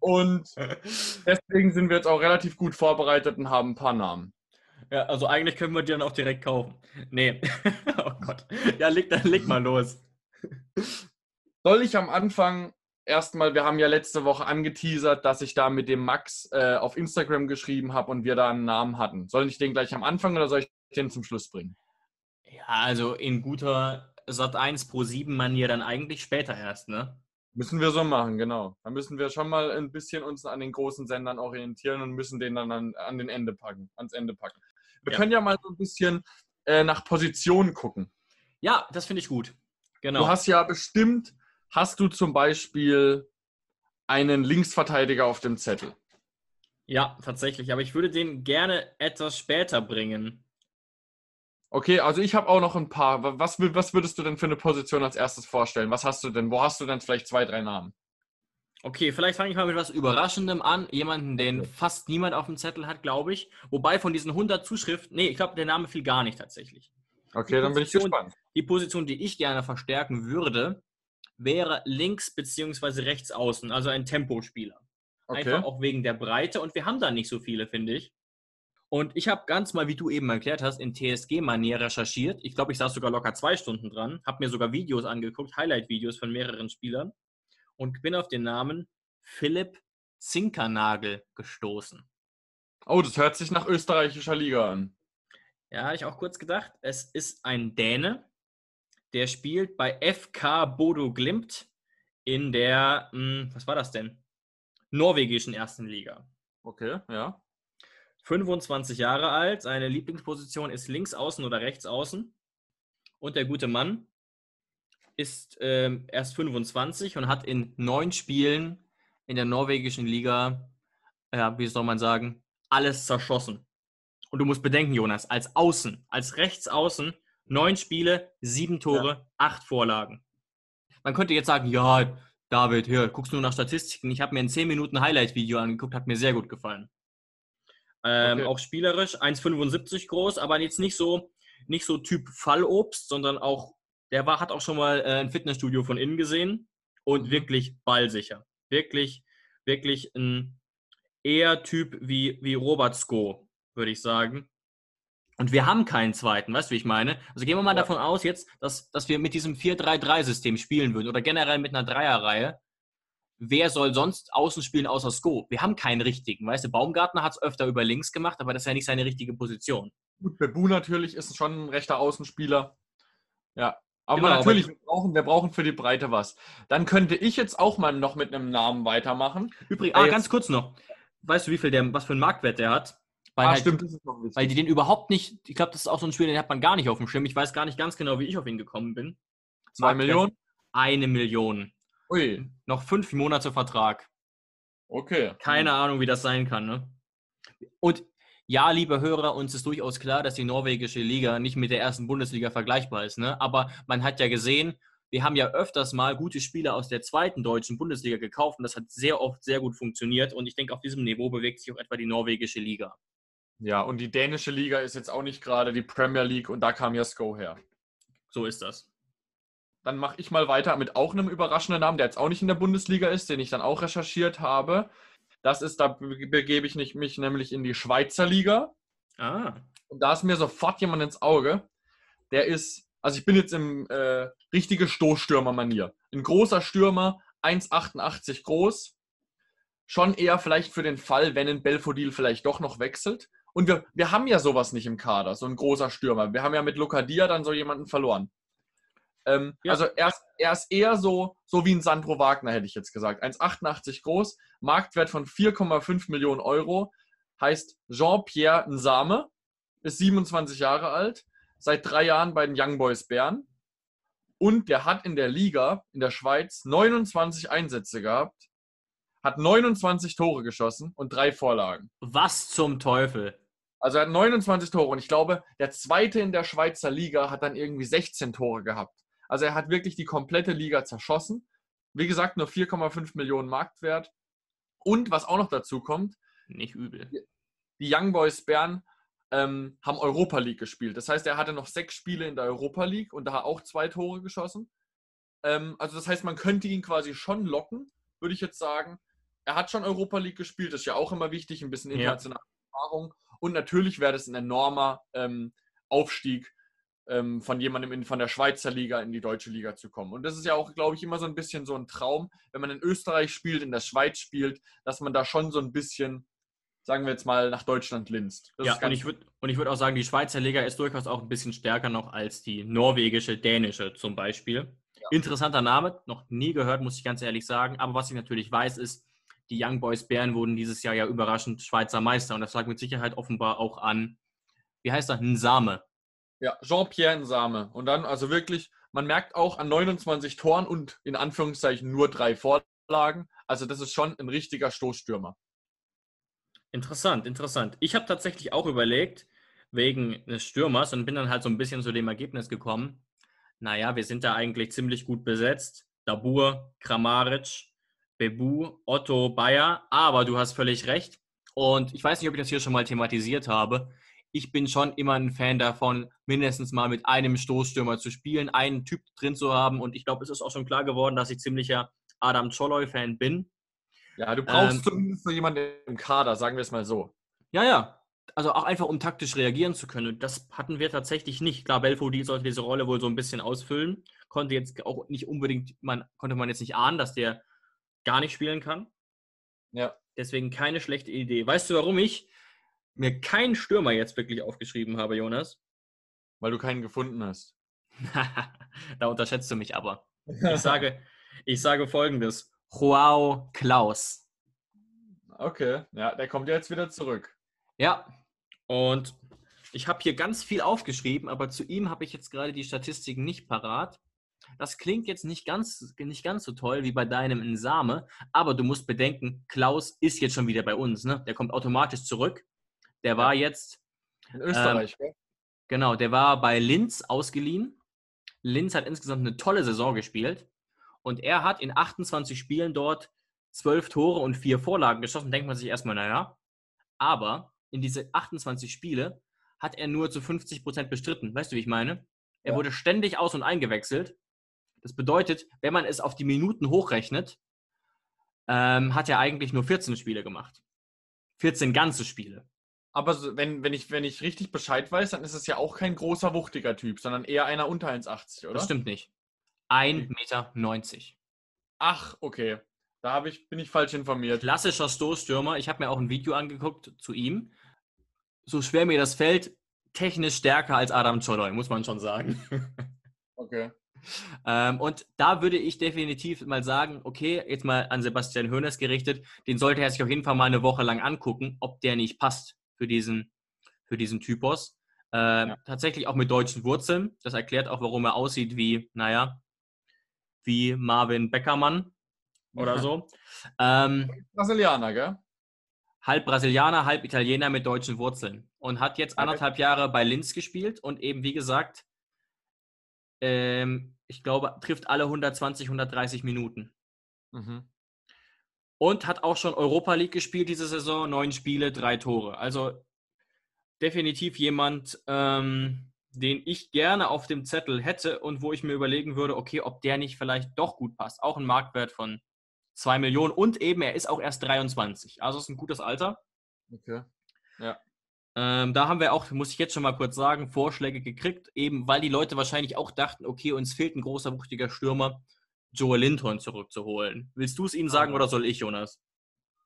Und deswegen sind wir jetzt auch relativ gut vorbereitet und haben ein paar Namen. ja, also eigentlich können wir die dann auch direkt kaufen. Nee. oh Gott. Ja, leg, dann leg mal los. Soll ich am Anfang erstmal, wir haben ja letzte Woche angeteasert, dass ich da mit dem Max äh, auf Instagram geschrieben habe und wir da einen Namen hatten. Soll ich den gleich am Anfang oder soll ich den zum Schluss bringen? Ja, also in guter Sat 1 Pro 7 Manier dann eigentlich später erst, ne? Müssen wir so machen, genau. Da müssen wir schon mal ein bisschen uns an den großen Sendern orientieren und müssen den dann an, an den Ende packen, ans Ende packen. Wir Ja. können ja mal so ein bisschen äh, nach Positionen gucken. Ja, das finde ich gut. Genau. Du hast ja bestimmt, hast du zum Beispiel einen Linksverteidiger auf dem Zettel. ja, tatsächlich. Aber ich würde den gerne etwas später bringen. Okay, also ich habe auch noch ein paar. Wa- Was, was würdest du denn für eine Position als erstes vorstellen? Was hast du denn? Wo hast du denn vielleicht zwei, drei Namen? Okay, vielleicht fange ich mal mit was Überraschendem an. Jemanden, den fast niemand auf dem Zettel hat, glaube ich. Wobei von diesen 100 Zuschriften, nee, ich glaube, der Name fiel gar nicht tatsächlich. Okay, dann bin ich Position- gespannt. Die Position, die ich gerne verstärken würde, wäre links beziehungsweise rechts außen, also ein Tempospieler. Okay. Einfach auch wegen der Breite und wir haben da nicht so viele, finde ich. Und ich habe ganz mal, wie du eben erklärt hast, in TSG-Manier recherchiert. Ich glaube, ich saß sogar locker zwei Stunden dran, habe mir sogar Videos angeguckt, Highlight-Videos von mehreren Spielern und bin auf den Namen Philipp Zinkernagel gestoßen. Oh, das hört sich nach österreichischer Liga an. Ja, habe ich auch kurz gedacht. Es ist ein Däne, der spielt bei FK Bodo Glimt in der, hm, was war das denn? Norwegischen ersten Liga. Okay, ja. 25 Jahre alt, seine Lieblingsposition ist links außen oder rechts außen. Und der gute Mann ist ähm, erst 25 und hat in neun Spielen in der norwegischen Liga, ja, wie soll man sagen, alles zerschossen. Und du musst bedenken, Jonas, als Außen, als Rechtsaußen, neun Spiele, sieben Tore, acht Vorlagen. Man könnte jetzt sagen, ja, David, hier, guckst du nur nach Statistiken. Ich habe mir ein 10 Minuten Highlight-Video angeguckt, hat mir sehr gut gefallen. Ähm, Okay. Auch spielerisch, 1,75 groß, aber jetzt nicht so, nicht so Typ Fallobst, sondern auch, der war, hat auch schon mal äh, ein Fitnessstudio von innen gesehen und Mhm. wirklich ballsicher. Wirklich, wirklich ein eher Typ wie, wie Robert Sko, würde ich sagen. Und wir haben keinen zweiten, weißt du, wie ich meine? Also gehen wir mal Ja. davon aus jetzt, dass, dass wir mit diesem 4-3-3-System spielen würden oder generell mit einer Dreierreihe. Wer soll sonst außen spielen außer Sko? Wir haben keinen richtigen, weißt du? Baumgartner hat es öfter über links gemacht, aber das ist ja nicht seine richtige Position. Gut, Bebu natürlich ist schon ein rechter Außenspieler. Ja. Aber Genau, aber natürlich, ich- wir brauchen, wir brauchen für die Breite was. Dann könnte ich jetzt auch mal noch mit einem Namen weitermachen. Übrigens, ah, ganz kurz noch. Weißt du, wie viel der, was für einen Marktwert der hat? Weil, ah, halt, stimmt, das ist noch wichtig. weil die den überhaupt nicht, ich glaube, das ist auch so ein Spiel, den hat man gar nicht auf dem Schirm. Ich weiß gar nicht ganz genau, wie ich auf ihn gekommen bin. Zwei Marktwert Millionen? Eine Million. Ui, Noch fünf Monate Vertrag. okay. Keine Ahnung, wie das sein kann. Ne? Und ja, liebe Hörer, uns ist durchaus klar, dass die norwegische Liga nicht mit der ersten Bundesliga vergleichbar ist. Ne? Aber man hat ja gesehen, wir haben ja öfters mal gute Spieler aus der zweiten deutschen Bundesliga gekauft und das hat sehr oft sehr gut funktioniert. Und ich denke, auf diesem Niveau bewegt sich auch etwa die norwegische Liga. Ja, und die dänische Liga ist jetzt auch nicht gerade die Premier League und da kam ja Sko her. So ist das. Dann mache ich mal weiter mit auch einem überraschenden Namen, der jetzt auch nicht in der Bundesliga ist, den ich dann auch recherchiert habe. Das ist, da be- begebe ich mich nämlich in die Schweizer Liga. Ah, Und da ist mir sofort jemand ins Auge. Der ist, also ich bin jetzt im äh, richtige Stoßstürmer-Manier. Ein großer Stürmer, 1,88 groß. Schon eher vielleicht für den Fall, wenn ein Belfodil vielleicht doch noch wechselt. Und wir, wir haben ja sowas nicht im Kader, so ein großer Stürmer. Wir haben ja mit Lokadia dann so jemanden verloren. Ähm, Ja. Also er ist, er ist eher so, so wie ein Sandro Wagner, hätte ich jetzt gesagt. 1,88 groß, Marktwert von 4,5 Millionen Euro. Heißt Jean-Pierre Nsame, ist 27 Jahre alt, seit drei Jahren bei den Young Boys Bern. Und der hat in der Liga in der Schweiz 29 Einsätze gehabt, hat 29 Tore geschossen und drei Vorlagen. was zum Teufel? Also er hat 29 Tore und ich glaube, der zweite in der Schweizer Liga hat dann irgendwie 16 Tore gehabt. Also er hat wirklich die komplette Liga zerschossen. Wie gesagt, nur 4,5 Millionen Marktwert. Und was auch noch dazu kommt, Nicht übel. die Young Boys Bern ähm, haben Europa League gespielt. Das heißt, er hatte noch sechs Spiele in der Europa League und da auch zwei Tore geschossen. Ähm, also das heißt, man könnte ihn quasi schon locken, würde ich jetzt sagen. Er hat schon Europa League gespielt, das ist ja auch immer wichtig, ein bisschen Ja. internationale Erfahrung. Und natürlich wäre das ein enormer ähm, Aufstieg ähm, von jemandem in, von der Schweizer Liga in die deutsche Liga zu kommen. Und das ist ja auch, glaube ich, immer so ein bisschen so ein Traum, wenn man in Österreich spielt, in der Schweiz spielt, dass man da schon so ein bisschen, sagen wir jetzt mal, nach Deutschland linst. Das ja, und ich würde würd auch sagen, die Schweizer Liga ist durchaus auch ein bisschen stärker noch als die norwegische, dänische zum Beispiel. Interessanter Name, noch nie gehört, muss ich ganz ehrlich sagen. Aber was ich natürlich weiß, ist, die Young Boys Bern wurden dieses Jahr ja überraschend Schweizer Meister. Und das lag mit Sicherheit offenbar auch an, wie heißt er, Nsame. Ja, Jean-Pierre Nsame. Und dann, also wirklich, man merkt auch an 29 Toren und in Anführungszeichen nur drei Vorlagen. Also das ist schon ein richtiger Stoßstürmer. Interessant, interessant. Ich habe tatsächlich auch überlegt, wegen des Stürmers und bin dann halt so ein bisschen zu dem Ergebnis gekommen. Naja, wir sind da eigentlich ziemlich gut besetzt. Dabur, Kramaric, Bebu, Otto, Bayer. Aber du hast völlig recht. Und ich weiß nicht, ob ich das hier schon mal thematisiert habe. Ich bin schon immer ein Fan davon, mindestens mal mit einem Stoßstürmer zu spielen, einen Typ drin zu haben. Und ich glaube, es ist auch schon klar geworden, dass ich ziemlicher Adam Choloy-Fan bin. Ja, du brauchst Ähm, zumindest so jemanden im Kader, sagen wir es mal so. Ja, ja. Also auch einfach, um taktisch reagieren zu können. Und das hatten wir tatsächlich nicht. Klar, Belfodil sollte diese Rolle wohl so ein bisschen ausfüllen. Konnte jetzt auch nicht unbedingt, man konnte man jetzt nicht ahnen, dass der gar nicht spielen kann. Ja. Deswegen keine schlechte Idee. Weißt du, warum ich mir keinen Stürmer jetzt wirklich aufgeschrieben habe, Jonas? Weil du keinen gefunden hast. da unterschätzt du mich aber. Ich sage, ich sage folgendes. Joao Klaus. Okay, ja, der kommt ja jetzt wieder zurück. Ja, und ich habe hier ganz viel aufgeschrieben, aber zu ihm habe ich jetzt gerade die Statistiken nicht parat. Das klingt jetzt nicht ganz, nicht ganz so toll wie bei deinem Insame, aber du musst bedenken, Klaus ist jetzt schon wieder bei uns. Ne? Der kommt automatisch zurück. Der war jetzt In Österreich, gell? Genau, der war bei Linz ausgeliehen. Linz hat insgesamt eine tolle Saison gespielt. Und er hat in 28 Spielen dort 12 Tore und 4 Vorlagen geschossen. Denkt man sich erstmal, naja. Aber in diese 28 Spiele hat er nur zu 50 Prozent bestritten. Weißt du, wie ich meine? Er Ja. wurde ständig aus- und eingewechselt. Das bedeutet, wenn man es auf die Minuten hochrechnet, ähm, hat er eigentlich nur 14 Spiele gemacht. 14 ganze Spiele. Aber wenn, wenn, ich, wenn ich richtig Bescheid weiß, dann ist es ja auch kein großer, wuchtiger Typ, sondern eher einer unter 1,80, oder? Das stimmt nicht. 1,90 Meter. Ach, okay. Da hab ich, bin ich falsch informiert. Klassischer Stoßstürmer. Ich habe mir auch ein Video angeguckt zu ihm. So schwer mir das fällt, technisch stärker als Adam Czoloi, muss man schon sagen. Okay. ähm, und da würde ich definitiv mal sagen, okay, jetzt mal an Sebastian Hoeneß gerichtet, den sollte er sich auf jeden Fall mal eine Woche lang angucken, ob der nicht passt für diesen, für diesen Typos. Ähm, Ja. Tatsächlich auch mit deutschen Wurzeln. Das erklärt auch, warum er aussieht wie, naja, wie Marvin Beckermann oder so. Ähm, Brasilianer, gell? halb Brasilianer, halb Italiener mit deutschen Wurzeln und hat jetzt anderthalb Jahre bei Linz gespielt und eben, wie gesagt, ähm, ich glaube, trifft alle 120, 130 Minuten. Mhm. Und hat auch schon Europa League gespielt diese Saison, neun Spiele, drei Tore. Also definitiv jemand, ähm, den ich gerne auf dem Zettel hätte und wo ich mir überlegen würde, okay, ob der nicht vielleicht doch gut passt. Auch ein Marktwert von 2 Millionen und eben, er ist auch erst 23. Also ist ein gutes Alter. Okay. Ähm, da haben wir auch, muss ich jetzt schon mal kurz sagen, Vorschläge gekriegt, eben weil die Leute wahrscheinlich auch dachten, okay, uns fehlt ein großer, wuchtiger Stürmer, Joel Linton zurückzuholen. Willst du es ihnen sagen oder soll ich, Jonas?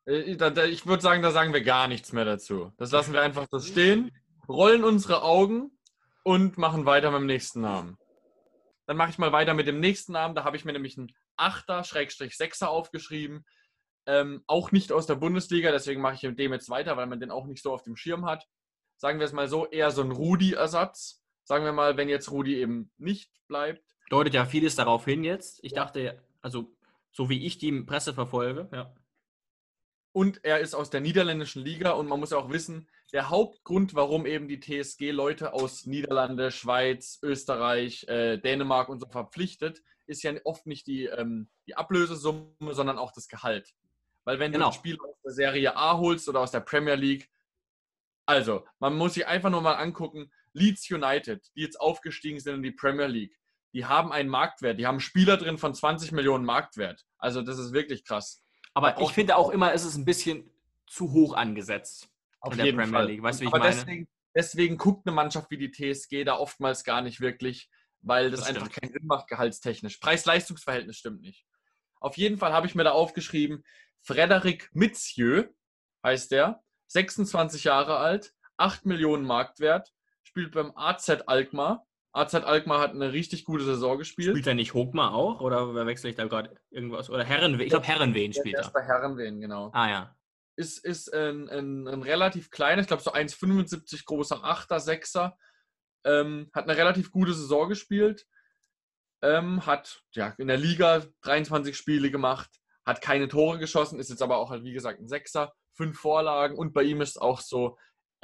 Äh, Ich würde sagen, da sagen wir gar nichts mehr dazu. Das lassen wir einfach so stehen, rollen unsere Augen und machen weiter mit dem nächsten Namen. Dann mache ich mal weiter mit dem nächsten Namen. Da habe ich mir nämlich einen 8er, Schrägstrich 6er aufgeschrieben. Ähm, auch nicht aus der Bundesliga, deswegen mache ich mit dem jetzt weiter, weil man den auch nicht so auf dem Schirm hat. Sagen wir es mal so, eher so ein Rudi-Ersatz. Sagen wir mal, wenn jetzt Rudi eben nicht bleibt. Deutet ja vieles darauf hin jetzt. Ich dachte, also so wie ich die Presse verfolge, ja. Und er ist aus der niederländischen Liga und man muss ja auch wissen, der Hauptgrund, warum eben die TSG Leute aus Niederlande, Schweiz, Österreich, äh, Dänemark und so verpflichtet, ist ja oft nicht die, ähm, die Ablösesumme, sondern auch das Gehalt. Weil wenn Genau. du ein Spiel aus der Serie A holst oder aus der Premier League, also man muss sich einfach nur mal angucken, Leeds United, die jetzt aufgestiegen sind in die Premier League, die haben einen Marktwert, die haben Spieler drin von 20 Millionen Marktwert. Also das ist wirklich krass. Aber ich finde auch immer, es ist ein bisschen zu hoch angesetzt Auf in der jeden Premier Fall. League. Weißt du, wie ich Aber meine? deswegen, deswegen guckt eine Mannschaft wie die TSG da oftmals gar nicht wirklich, weil das, Das einfach stimmt. keinen Sinn macht, gehaltstechnisch. Preis-Leistungs-Verhältnis stimmt nicht. Auf jeden Fall habe ich mir da aufgeschrieben, Frederic Mitzieux heißt der, 26 Jahre alt, 8 Millionen Marktwert, spielt beim AZ Alkmaar. AZ Alkmaar hat eine richtig gute Saison gespielt. Spielt er nicht Hogmar auch? Oder wechsle ich da gerade irgendwas? Oder Herrenwehen? Ich glaube, Herrenwehen Der spielt ist er. bei Herrenwehen, genau. Ah ja. ist, ist ein, ein, ein relativ kleiner, ich glaube so 1,75 großer Achter, Sechser. Ähm, hat eine relativ gute Saison gespielt. Ähm, hat ja, in der Liga 23 Spiele gemacht, hat keine Tore geschossen, ist jetzt aber auch halt, wie gesagt, ein Sechser, fünf Vorlagen und bei ihm ist auch so,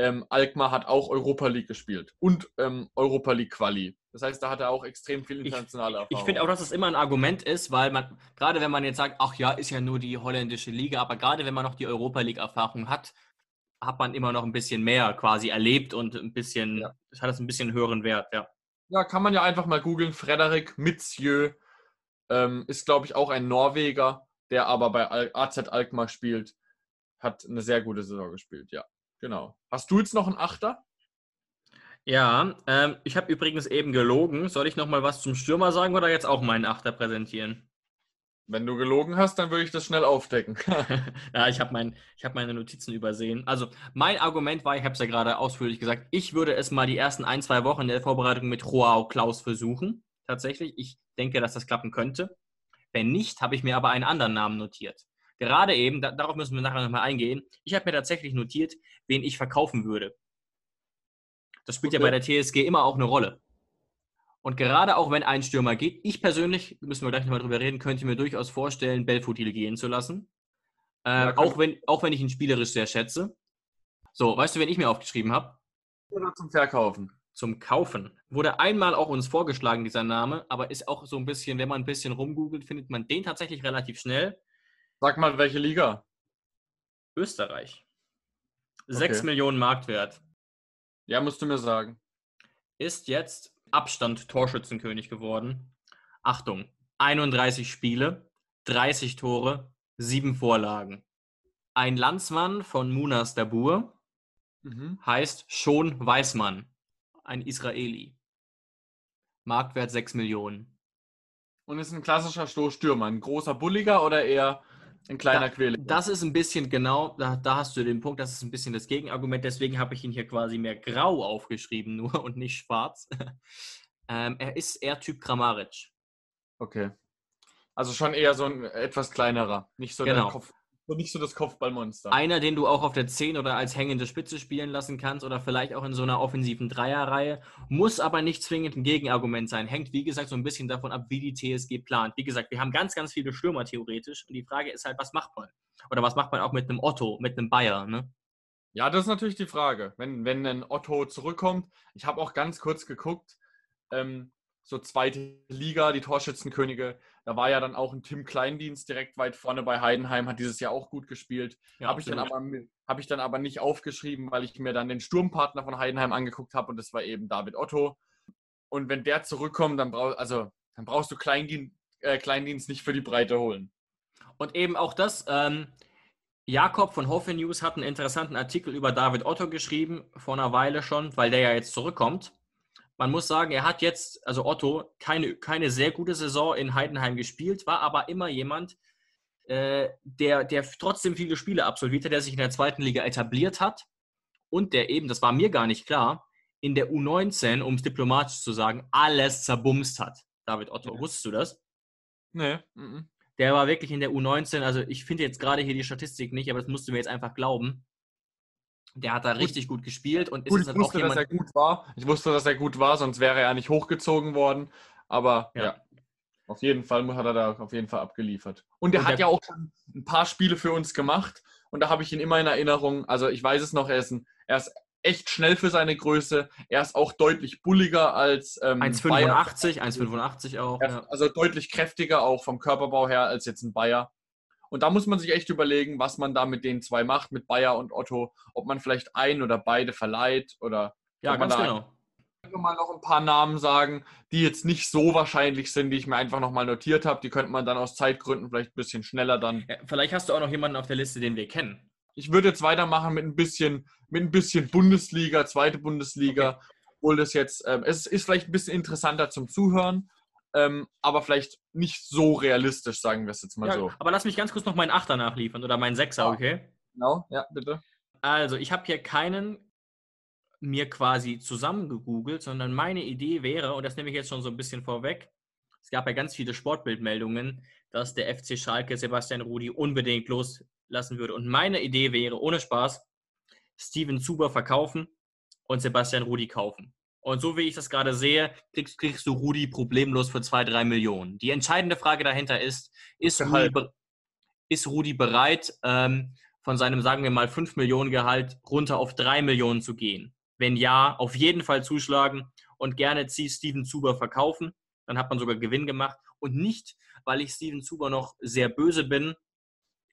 ähm, Alkmaar hat auch Europa League gespielt und ähm, Europa League Quali. Das heißt, da hat er auch extrem viel internationale Erfahrung. Ich finde auch, dass es immer ein Argument ist, weil man, gerade wenn man jetzt sagt, ach ja, ist ja nur die holländische Liga, aber gerade wenn man noch die Europa League-Erfahrung hat, hat man immer noch ein bisschen mehr quasi erlebt und ein bisschen, Ja. das hat das ein bisschen höheren Wert, ja. Ja, kann man ja einfach mal googeln. Frederik Mitzieux ähm, ist, glaube ich, auch ein Norweger, der aber bei AZ Alkmaar spielt. Hat eine sehr gute Saison gespielt, ja. Genau. Hast du jetzt noch einen Achter? Ja, ähm, ich habe übrigens eben gelogen. Soll ich noch mal was zum Stürmer sagen oder jetzt auch meinen Achter präsentieren? Wenn du gelogen hast, dann würde ich das schnell aufdecken. ja, ich habe mein, ich hab meine Notizen übersehen. Also, mein Argument war, ich habe es ja gerade ausführlich gesagt, ich würde es mal die ersten ein, zwei Wochen der Vorbereitung mit Joao Klaus versuchen. Tatsächlich. Ich denke, dass das klappen könnte. Wenn nicht, habe ich mir aber einen anderen Namen notiert. Gerade eben, da, darauf müssen wir nachher nochmal eingehen. Ich habe mir tatsächlich notiert, wen ich verkaufen würde. Das spielt ja Okay. bei der TSG immer auch eine Rolle. Und gerade auch wenn ein Stürmer geht, ich persönlich, müssen wir gleich nochmal drüber reden, könnte mir durchaus vorstellen, Belfodil gehen zu lassen. Äh, Ja, auch, wenn, auch wenn ich ihn spielerisch sehr schätze. So, weißt du, wen ich mir aufgeschrieben habe? oder zum Verkaufen? zum Kaufen. Wurde einmal auch uns vorgeschlagen, dieser Name, aber ist auch so ein bisschen, wenn man ein bisschen rumgoogelt, findet man den tatsächlich relativ schnell. Sag mal, welche Liga? Österreich. 6 Okay. Millionen Marktwert. Ja, musst du mir sagen. Ist jetzt Abstand Torschützenkönig geworden. Achtung, 31 Spiele, 30 Tore, 7 Vorlagen. Ein Landsmann von Munas Dabur Mhm. heißt Schon Weißmann, ein Israeli. Marktwert 6 Millionen. Und ist ein klassischer Stoßstürmer. Ein großer Bulliger oder eher ein kleiner Quäler? Das ist ein bisschen genau, da, da hast du den Punkt, das ist ein bisschen das Gegenargument, deswegen habe ich ihn hier quasi mehr grau aufgeschrieben nur und nicht schwarz. ähm, er ist eher Typ Kramaric. Okay. Also schon eher so ein etwas kleinerer. Nicht so, Genau. der Kopf, so nicht so das Kopfballmonster. Einer, den du auch auf der 10 oder als hängende Spitze spielen lassen kannst oder vielleicht auch in so einer offensiven Dreierreihe, muss aber nicht zwingend ein Gegenargument sein. Hängt, wie gesagt, so ein bisschen davon ab, wie die TSG plant. Wie gesagt, wir haben ganz, ganz viele Stürmer theoretisch und die Frage ist halt, was macht man? Oder was macht man auch mit einem Otto, mit einem Bayer, ne? Ja, das ist natürlich die Frage. Wenn, wenn ein Otto zurückkommt, ich habe auch ganz kurz geguckt, ähm, so zweite Liga, die Torschützenkönige, da war ja dann auch ein Tim Kleindienst direkt weit vorne bei Heidenheim, hat dieses Jahr auch gut gespielt. Ja, habe ich, dann aber hab ich dann aber nicht aufgeschrieben, weil ich mir dann den Sturmpartner von Heidenheim angeguckt habe und das war eben David Otto. Und wenn der zurückkommt, dann, brauch, also, dann brauchst du Kleindien, äh, Kleindienst nicht für die Breite holen. Und eben auch das, ähm, Jakob von Hoffe News hat einen interessanten Artikel über David Otto geschrieben, vor einer Weile schon, weil der ja jetzt zurückkommt. Man muss sagen, er hat jetzt, also Otto, keine, keine sehr gute Saison in Heidenheim gespielt, war aber immer jemand, äh, der, der trotzdem viele Spiele absolviert hat, der sich in der zweiten Liga etabliert hat und der eben, das war mir gar nicht klar, in der U19, um es diplomatisch zu sagen, alles zerbumst hat. David Otto, Ja. wusstest du das? Nee. Der war wirklich in der U19, also ich finde jetzt gerade hier die Statistik nicht, aber das musst du mir jetzt einfach glauben. Der hat da richtig gut gespielt und ist Gut, ich halt auch wusste, dass er jemand. gut war. Ich wusste, dass er gut war, sonst wäre er nicht hochgezogen worden. Aber Ja. ja, auf jeden Fall hat er da auf jeden Fall abgeliefert. Und er hat der- ja auch schon ein paar Spiele für uns gemacht. Und da habe ich ihn immer in Erinnerung. Also ich weiß es noch, er ist, ein, er ist echt schnell für seine Größe. Er ist auch deutlich bulliger als ähm, Bayer. 1,85, 1,85 auch. Ja. Also deutlich kräftiger auch vom Körperbau her als jetzt ein Bayer. Und da muss man sich echt überlegen, was man da mit den zwei macht, mit Bayer und Otto. Ob man vielleicht einen oder beide verleiht oder ja, ganz genau. einfach mal noch ein paar Namen sagen, die jetzt nicht so wahrscheinlich sind, die ich mir einfach nochmal notiert habe. Die könnte man dann aus Zeitgründen vielleicht ein bisschen schneller dann. Ja, vielleicht hast du auch noch jemanden auf der Liste, den wir kennen. Ich würde jetzt weitermachen mit ein bisschen, mit ein bisschen Bundesliga, zweite Bundesliga, obwohl das jetzt, ähm, es ist vielleicht ein bisschen interessanter zum Zuhören, ähm, aber vielleicht nicht so realistisch, sagen wir es jetzt mal Ja, so. Aber lass mich ganz kurz noch meinen Achter nachliefern oder meinen Sechser, Ja. okay? Genau, ja, bitte. Also, ich habe hier keinen mir quasi zusammengegoogelt, sondern meine Idee wäre, und das nehme ich jetzt schon so ein bisschen vorweg, es gab ja ganz viele Sportbildmeldungen, dass der FC Schalke Sebastian Rudi unbedingt loslassen würde. Und meine Idee wäre, ohne Spaß, Steven Zuber verkaufen und Sebastian Rudi kaufen. Und so wie ich das gerade sehe, kriegst, kriegst du Rudi problemlos für zwei, drei Millionen. Die entscheidende Frage dahinter ist, ist Rudi, Gehalt. be- ist Rudi bereit, ähm, von seinem, sagen wir mal, 5 Millionen Gehalt runter auf 3 Millionen zu gehen? Wenn ja, auf jeden Fall zuschlagen und gerne zieh Steven Zuber verkaufen. Dann hat man sogar Gewinn gemacht. Und nicht, weil ich Steven Zuber noch sehr böse bin,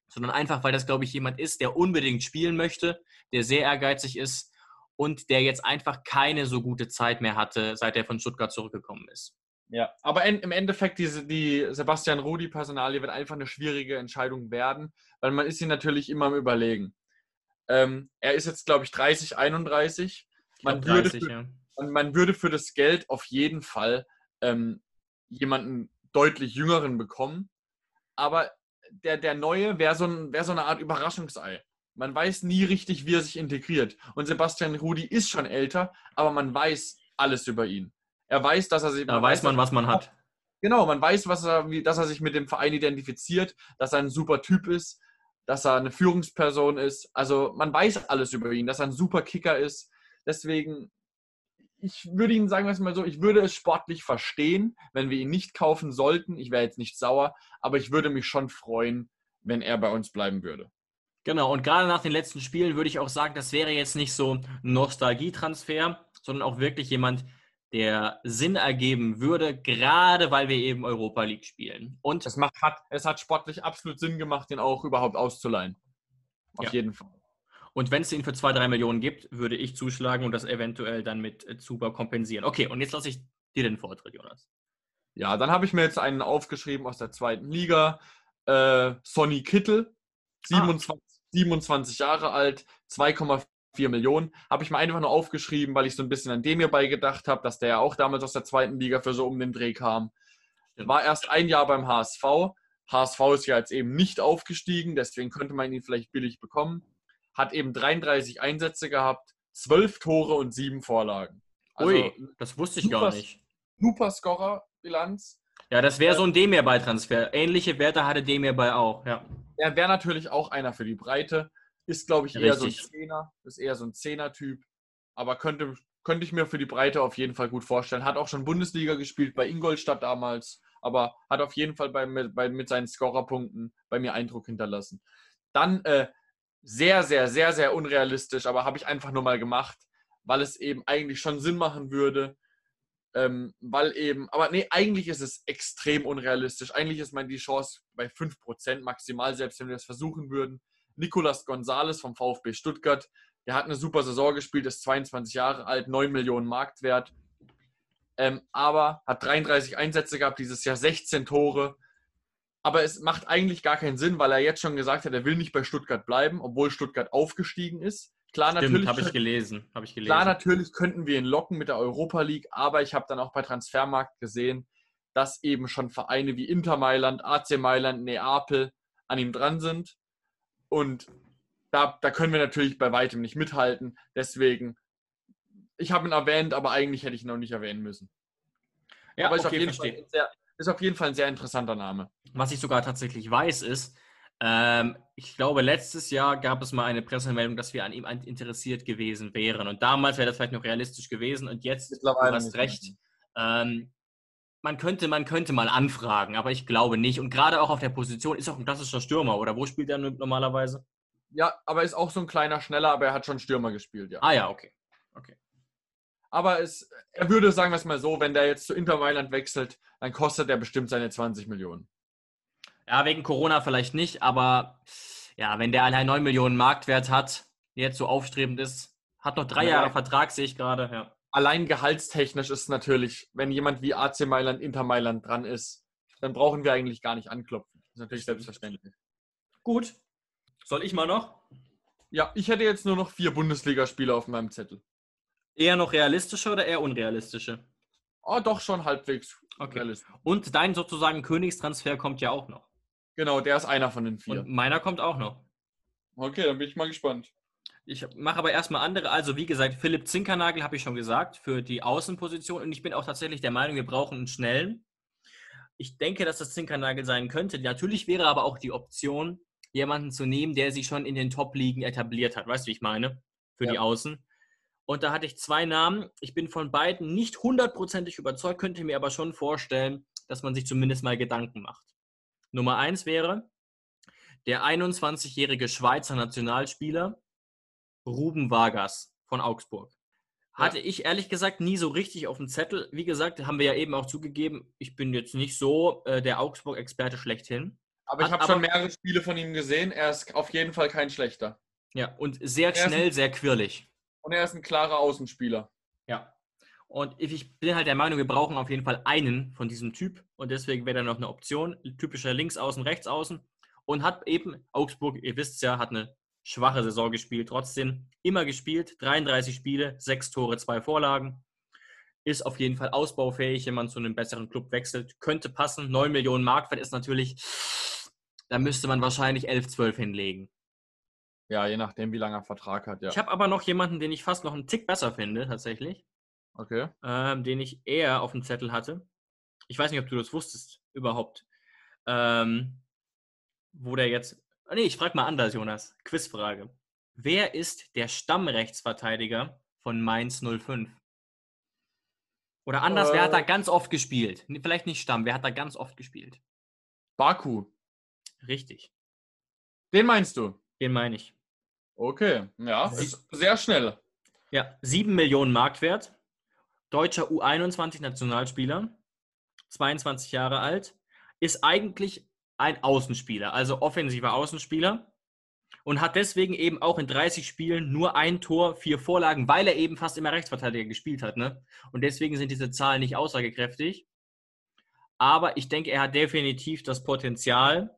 sondern einfach, weil das, glaube ich, jemand ist, der unbedingt spielen möchte, der sehr ehrgeizig ist und der jetzt einfach keine so gute Zeit mehr hatte, seit er von Stuttgart zurückgekommen ist. Ja, aber en- im Endeffekt, diese, die Sebastian Rudi-Personalie wird einfach eine schwierige Entscheidung werden, weil man ist sich natürlich immer am Überlegen. Ähm, er ist jetzt, glaube ich, 30, 31. Ich Man glaub, würde 30, für- ja. Und man würde für das Geld auf jeden Fall ähm, jemanden deutlich jüngeren bekommen. Aber der, der Neue wäre so, ein, wär so eine Art Überraschungsei. Man weiß nie richtig, wie er sich integriert. Und Sebastian Rudi ist schon älter, aber man weiß alles über ihn. Er weiß, dass er sich. Da weiß man, was man hat. Genau, man weiß, was er, dass er sich mit dem Verein identifiziert, dass er ein super Typ ist, dass er eine Führungsperson ist. Also man weiß alles über ihn, dass er ein super Kicker ist. Deswegen, ich würde Ihnen sagen mal so, ich würde es sportlich verstehen, wenn wir ihn nicht kaufen sollten. Ich wäre jetzt nicht sauer, aber ich würde mich schon freuen, wenn er bei uns bleiben würde. Genau, und gerade nach den letzten Spielen würde ich auch sagen, das wäre jetzt nicht so ein Nostalgietransfer, sondern auch wirklich jemand, der Sinn ergeben würde, gerade weil wir eben Europa League spielen. Und Es, macht, hat, es hat sportlich absolut Sinn gemacht, den auch überhaupt auszuleihen. Auf Ja. jeden Fall. Und wenn es ihn für zwei, drei Millionen gibt, würde ich zuschlagen und das eventuell dann mit äh, Zuba kompensieren. Okay, und jetzt lasse ich dir den Vortritt, Jonas. Ja, dann habe ich mir jetzt einen aufgeschrieben aus der zweiten Liga. Äh, Sonny Kittel, Ah. 27, 27 Jahre alt, 2,4 Millionen. Habe ich mir einfach nur aufgeschrieben, weil ich so ein bisschen an dem hierbei gedacht habe, dass der ja auch damals aus der zweiten Liga für so um den Dreh kam. War erst ein Jahr beim HSV. HSV ist ja jetzt eben nicht aufgestiegen, deswegen könnte man ihn vielleicht billig bekommen. Hat eben 33 Einsätze gehabt, 12 Tore und 7 Vorlagen. Also Ui, das wusste ich gar super- nicht. super Scorer-Bilanz. Ja, das wäre so ein Demir-Bei-Transfer. Ähnliche Werte hatte Demir bei auch, ja. Er wäre natürlich auch einer für die Breite. Ist, glaube ich, eher Richtig. so ein Zehner. Ist eher so ein Zehner-Typ. Aber könnte, könnte ich mir für die Breite auf jeden Fall gut vorstellen. Hat auch schon Bundesliga gespielt bei Ingolstadt damals. Aber hat auf jeden Fall bei, mit, bei, mit seinen Scorerpunkten bei mir Eindruck hinterlassen. Dann äh, sehr, sehr, sehr, sehr unrealistisch. Aber habe ich einfach nur mal gemacht, weil es eben eigentlich schon Sinn machen würde. Ähm, weil eben, aber nee, eigentlich ist es extrem unrealistisch. Eigentlich ist man die Chance bei 5% maximal, selbst wenn wir das versuchen würden. Nicolas Gonzalez vom VfB Stuttgart, der hat eine super Saison gespielt, ist 22 Jahre alt, 9 Millionen Marktwert, ähm, aber hat 33 Einsätze gehabt, dieses Jahr 16 Tore. Aber es macht eigentlich gar keinen Sinn, weil er jetzt schon gesagt hat, er will nicht bei Stuttgart bleiben, obwohl Stuttgart aufgestiegen ist. Klar, Stimmt, natürlich habe ich könnten- gelesen. Habe ich gelesen. Klar, natürlich könnten wir ihn locken mit der Europa League, aber ich habe dann auch bei Transfermarkt gesehen, dass eben schon Vereine wie Inter Mailand, AC Mailand, Neapel an ihm dran sind. Und da, da können wir natürlich bei weitem nicht mithalten. Deswegen, ich habe ihn erwähnt, aber eigentlich hätte ich ihn noch nicht erwähnen müssen. ja, aber ist, auf okay, jeden Fall verstehe. sehr, ist auf jeden Fall ein sehr interessanter Name. Was ich sogar tatsächlich weiß, ist, ähm, ich glaube, letztes Jahr gab es mal eine Pressemeldung, dass wir an ihm interessiert gewesen wären. Und damals wäre das vielleicht noch realistisch gewesen. Und jetzt, du Mittlerweile hast nicht recht, ähm, man, könnte, man könnte mal anfragen, aber ich glaube nicht. Und gerade auch auf der Position ist auch ein klassischer Stürmer, oder wo spielt er normalerweise? Ja, aber ist auch so ein kleiner Schneller, aber er hat schon Stürmer gespielt, ja. Ah ja, okay. okay. Aber es, er würde, sagen wir es mal so, wenn der jetzt zu Inter Mailand wechselt, dann kostet er bestimmt seine 20 Millionen. Ja, wegen Corona vielleicht nicht, aber ja, wenn der allein 9 Millionen Marktwert hat, jetzt so aufstrebend ist, hat noch drei Ja. Jahre Vertrag, sehe ich gerade. Ja. Allein gehaltstechnisch ist natürlich, wenn jemand wie AC Mailand, Inter Mailand dran ist, dann brauchen wir eigentlich gar nicht anklopfen. Das ist natürlich selbstverständlich. Gut. Soll ich mal noch? Ja, ich hätte jetzt nur noch vier Bundesligaspiele auf meinem Zettel. Eher noch realistische oder eher unrealistische? Oh, doch schon halbwegs Okay. realistisch. Und dein sozusagen Königstransfer kommt ja auch noch. Genau, der ist einer von den vier. Und meiner kommt auch noch. Okay, dann bin ich mal gespannt. Ich mache aber erstmal andere. Also, wie gesagt, Philipp Zinkernagel habe ich schon gesagt, für die Außenposition. Und ich bin auch tatsächlich der Meinung, wir brauchen einen schnellen. Ich denke, dass das Zinkernagel sein könnte. Natürlich wäre aber auch die Option, jemanden zu nehmen, der sich schon in den Top-Ligen etabliert hat. Weißt du, wie ich meine? Für die Ja. Außen. Und da hatte ich zwei Namen. Ich bin von beiden nicht hundertprozentig überzeugt, könnte mir aber schon vorstellen, dass man sich zumindest mal Gedanken macht. Nummer eins wäre der 21-jährige Schweizer Nationalspieler Ruben Vargas von Augsburg. Hatte ich ehrlich gesagt nie so richtig auf dem Zettel. Wie gesagt, haben wir ja eben auch zugegeben, ich bin jetzt nicht so äh, der Augsburg-Experte schlechthin. Aber ich habe schon mehrere Spiele von ihm gesehen. Er ist auf jeden Fall kein schlechter. Ja, und sehr ein- schnell, sehr quirlig. Und er ist ein klarer Außenspieler. Ja. Und ich bin halt der Meinung, wir brauchen auf jeden Fall einen von diesem Typ. Und deswegen wäre da noch eine Option. Typischer Linksaußen, Rechtsaußen. Und hat eben Augsburg, ihr wisst ja, hat eine schwache Saison gespielt. Trotzdem immer gespielt. 33 Spiele, 6 Tore, 2 Vorlagen. Ist auf jeden Fall ausbaufähig, wenn man zu einem besseren Club wechselt. Könnte passen. 9 Millionen Marktwert ist natürlich, da müsste man wahrscheinlich 11, 12 hinlegen. Ja, je nachdem, wie lange er Vertrag hat, ja. Ich habe aber noch jemanden, den ich fast noch einen Tick besser finde, tatsächlich. Okay. ähm, den ich eher auf dem Zettel hatte. Ich weiß nicht, ob du das wusstest überhaupt. Ähm, wo der jetzt. Ah, Nee, ich frage mal anders, Jonas. Quizfrage. Wer ist der Stammrechtsverteidiger von Mainz 05? Oder anders, wer hat da Äh. ganz oft gespielt? Vielleicht nicht Stamm, wer hat da ganz oft gespielt? Baku. Richtig. Den meinst du? Den meine ich. Okay, ja, ist sehr schnell. Ja, 7 Millionen Marktwert. Deutscher U21-Nationalspieler. 22 Jahre alt. Ist eigentlich ein Außenspieler, also offensiver Außenspieler. Und hat deswegen eben auch in 30 Spielen nur ein Tor, vier Vorlagen, weil er eben fast immer Rechtsverteidiger gespielt hat. Ne? Und deswegen sind diese Zahlen nicht aussagekräftig. Aber ich denke, er hat definitiv das Potenzial,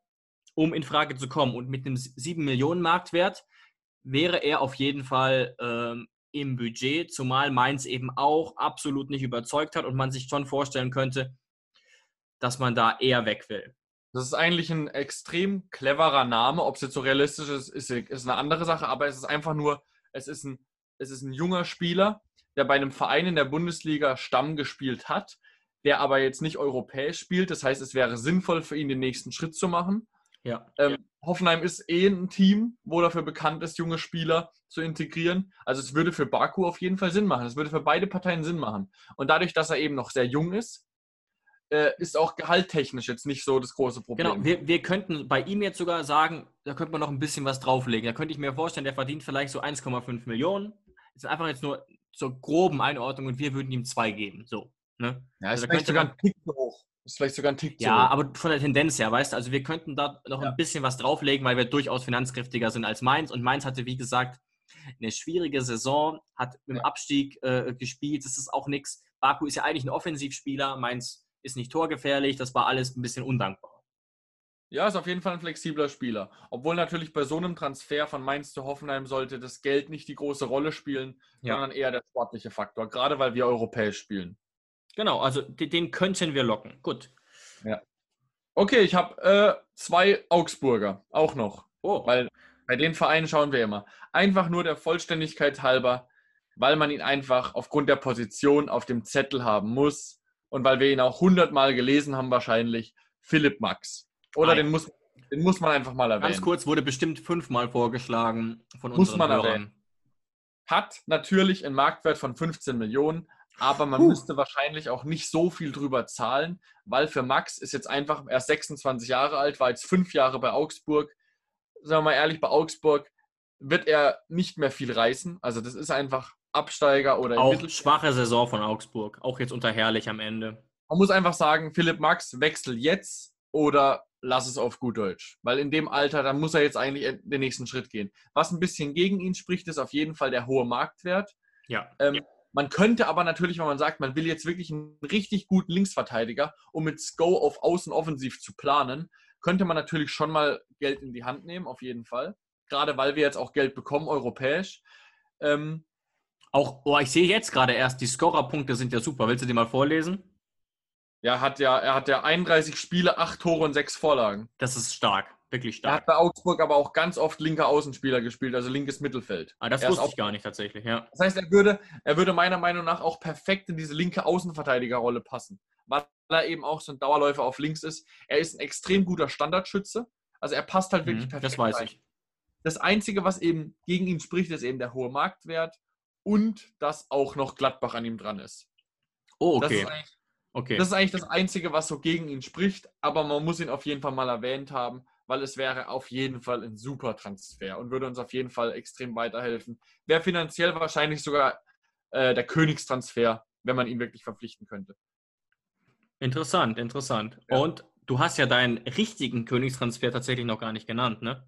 um in Frage zu kommen. Und mit einem 7 Millionen Marktwert wäre er auf jeden Fall ähm, im Budget, zumal Mainz eben auch absolut nicht überzeugt hat und man sich schon vorstellen könnte, dass man da eher weg will. Das ist eigentlich ein extrem cleverer Name. Ob es jetzt so realistisch ist, ist, ist eine andere Sache, aber es ist einfach nur, es ist, ein, es ist ein junger Spieler, der bei einem Verein in der Bundesliga Stamm gespielt hat, der aber jetzt nicht europäisch spielt. Das heißt, es wäre sinnvoll für ihn, den nächsten Schritt zu machen. Ja. Ähm, Hoffenheim ist eh ein Team, wo dafür bekannt ist, junge Spieler zu integrieren. Also es würde für Baku auf jeden Fall Sinn machen. Es würde für beide Parteien Sinn machen. Und dadurch, dass er eben noch sehr jung ist, äh, ist auch gehalttechnisch jetzt nicht so das große Problem. Genau, wir, wir könnten bei ihm jetzt sogar sagen, da könnte man noch ein bisschen was drauflegen. Da könnte ich mir vorstellen, der verdient vielleicht so 1,5 Millionen. Das ist einfach jetzt nur zur groben Einordnung und wir würden ihm zwei geben. So. Ne? ja, also ist da könnte sogar ein Tick hoch. Ist vielleicht sogar ein Tick zu Ja, aber von der Tendenz her, weißt du, also wir könnten da noch Ja. ein bisschen was drauflegen, weil wir durchaus finanzkräftiger sind als Mainz. Und Mainz hatte, wie gesagt, eine schwierige Saison, hat im Ja. Abstieg äh, gespielt. Das ist auch nichts. Baku ist ja eigentlich ein Offensivspieler. Mainz ist nicht torgefährlich. Das war alles ein bisschen undankbar. Ja, ist auf jeden Fall ein flexibler Spieler. Obwohl natürlich bei so einem Transfer von Mainz zu Hoffenheim sollte das Geld nicht die große Rolle spielen, Ja. sondern eher der sportliche Faktor, gerade weil wir europäisch spielen. Genau, also de- den könnten wir locken. Gut. Okay, ich habe äh, zwei Augsburger auch noch, Oh, weil bei den Vereinen schauen wir immer. Einfach nur der Vollständigkeit halber, weil man ihn einfach aufgrund der Position auf dem Zettel haben muss und weil wir ihn auch hundertmal gelesen haben wahrscheinlich, Philipp Max. Oder den muss, den muss man einfach mal erwähnen. ganz kurz wurde bestimmt fünfmal vorgeschlagen von Muss unseren man Hörern. erwähnen. Hat natürlich einen Marktwert von 15 Millionen, aber man Puh. müsste wahrscheinlich auch nicht so viel drüber zahlen, weil für Max ist jetzt einfach erst 26 Jahre alt, war jetzt fünf Jahre bei Augsburg. Sagen wir mal ehrlich, bei Augsburg wird er nicht mehr viel reißen. Also das ist einfach Absteiger oder Auch schwache Saison von Augsburg. Auch jetzt unter Herrlich am Ende. Man muss einfach sagen, Philipp Max, wechsel jetzt oder lass es auf gut Deutsch. Weil in dem Alter, dann muss er jetzt eigentlich den nächsten Schritt gehen. Was ein bisschen gegen ihn spricht, ist auf jeden Fall der hohe Marktwert. Ja. Ähm, Man könnte aber natürlich, wenn man sagt, man will jetzt wirklich einen richtig guten Linksverteidiger, um mit Sko auf Außen offensiv zu planen, könnte man natürlich schon mal Geld in die Hand nehmen, auf jeden Fall. Gerade weil wir jetzt auch Geld bekommen, europäisch. Ähm, Auch, oh, ich sehe jetzt gerade erst, die Scorerpunkte sind ja super. Willst du die mal vorlesen? ja, hat ja, er hat ja 31 Spiele, 8 Tore und 6 Vorlagen. Das ist stark. Wirklich Er hat stark. bei Augsburg aber auch ganz oft linker Außenspieler gespielt, also linkes Mittelfeld. Ah, das er ist wusste auch- ich gar nicht tatsächlich, ja. Das heißt, er würde, er würde meiner Meinung nach auch perfekt in diese linke Außenverteidigerrolle passen, weil er eben auch so ein Dauerläufer auf links ist. Er ist ein extrem guter Standardschütze. Also er passt halt wirklich Mhm, perfekt. das weiß rein. ich. Das Einzige, was eben gegen ihn spricht, ist eben der hohe Marktwert und dass auch noch Gladbach an ihm dran ist. Oh, Das, okay. ist eigentlich, okay. das ist eigentlich das Einzige, was so gegen ihn spricht, aber man muss ihn auf jeden Fall mal erwähnt haben, weil es wäre auf jeden Fall ein super Transfer und würde uns auf jeden Fall extrem weiterhelfen. Wäre finanziell wahrscheinlich sogar äh, der Königstransfer, wenn man ihn wirklich verpflichten könnte. Interessant, interessant. Ja. Und du hast ja deinen richtigen Königstransfer tatsächlich noch gar nicht genannt, ne?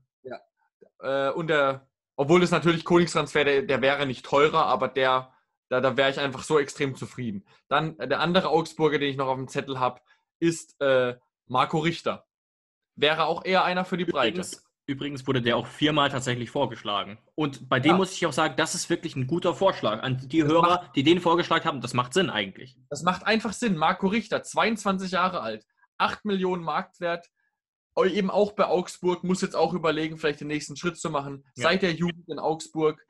Äh, und der, obwohl es natürlich Königstransfer, der, der wäre nicht teurer, aber der, da, da wäre ich einfach so extrem zufrieden. Dann äh, der andere Augsburger, den ich noch auf dem Zettel habe, ist äh, Marco Richter. Wäre auch eher einer für die Breite. Übrigens, übrigens wurde der auch viermal tatsächlich vorgeschlagen. Und bei dem Ja. muss ich auch sagen, das ist wirklich ein guter Vorschlag. An die Das Hörer, die den vorgeschlagen haben, das macht Sinn eigentlich. Das macht einfach Sinn. Marco Richter, 22 Jahre alt, 8 Millionen Marktwert, eben auch bei Augsburg, muss jetzt auch überlegen, vielleicht den nächsten Schritt zu machen. Ja. Seit der Jugend in Augsburg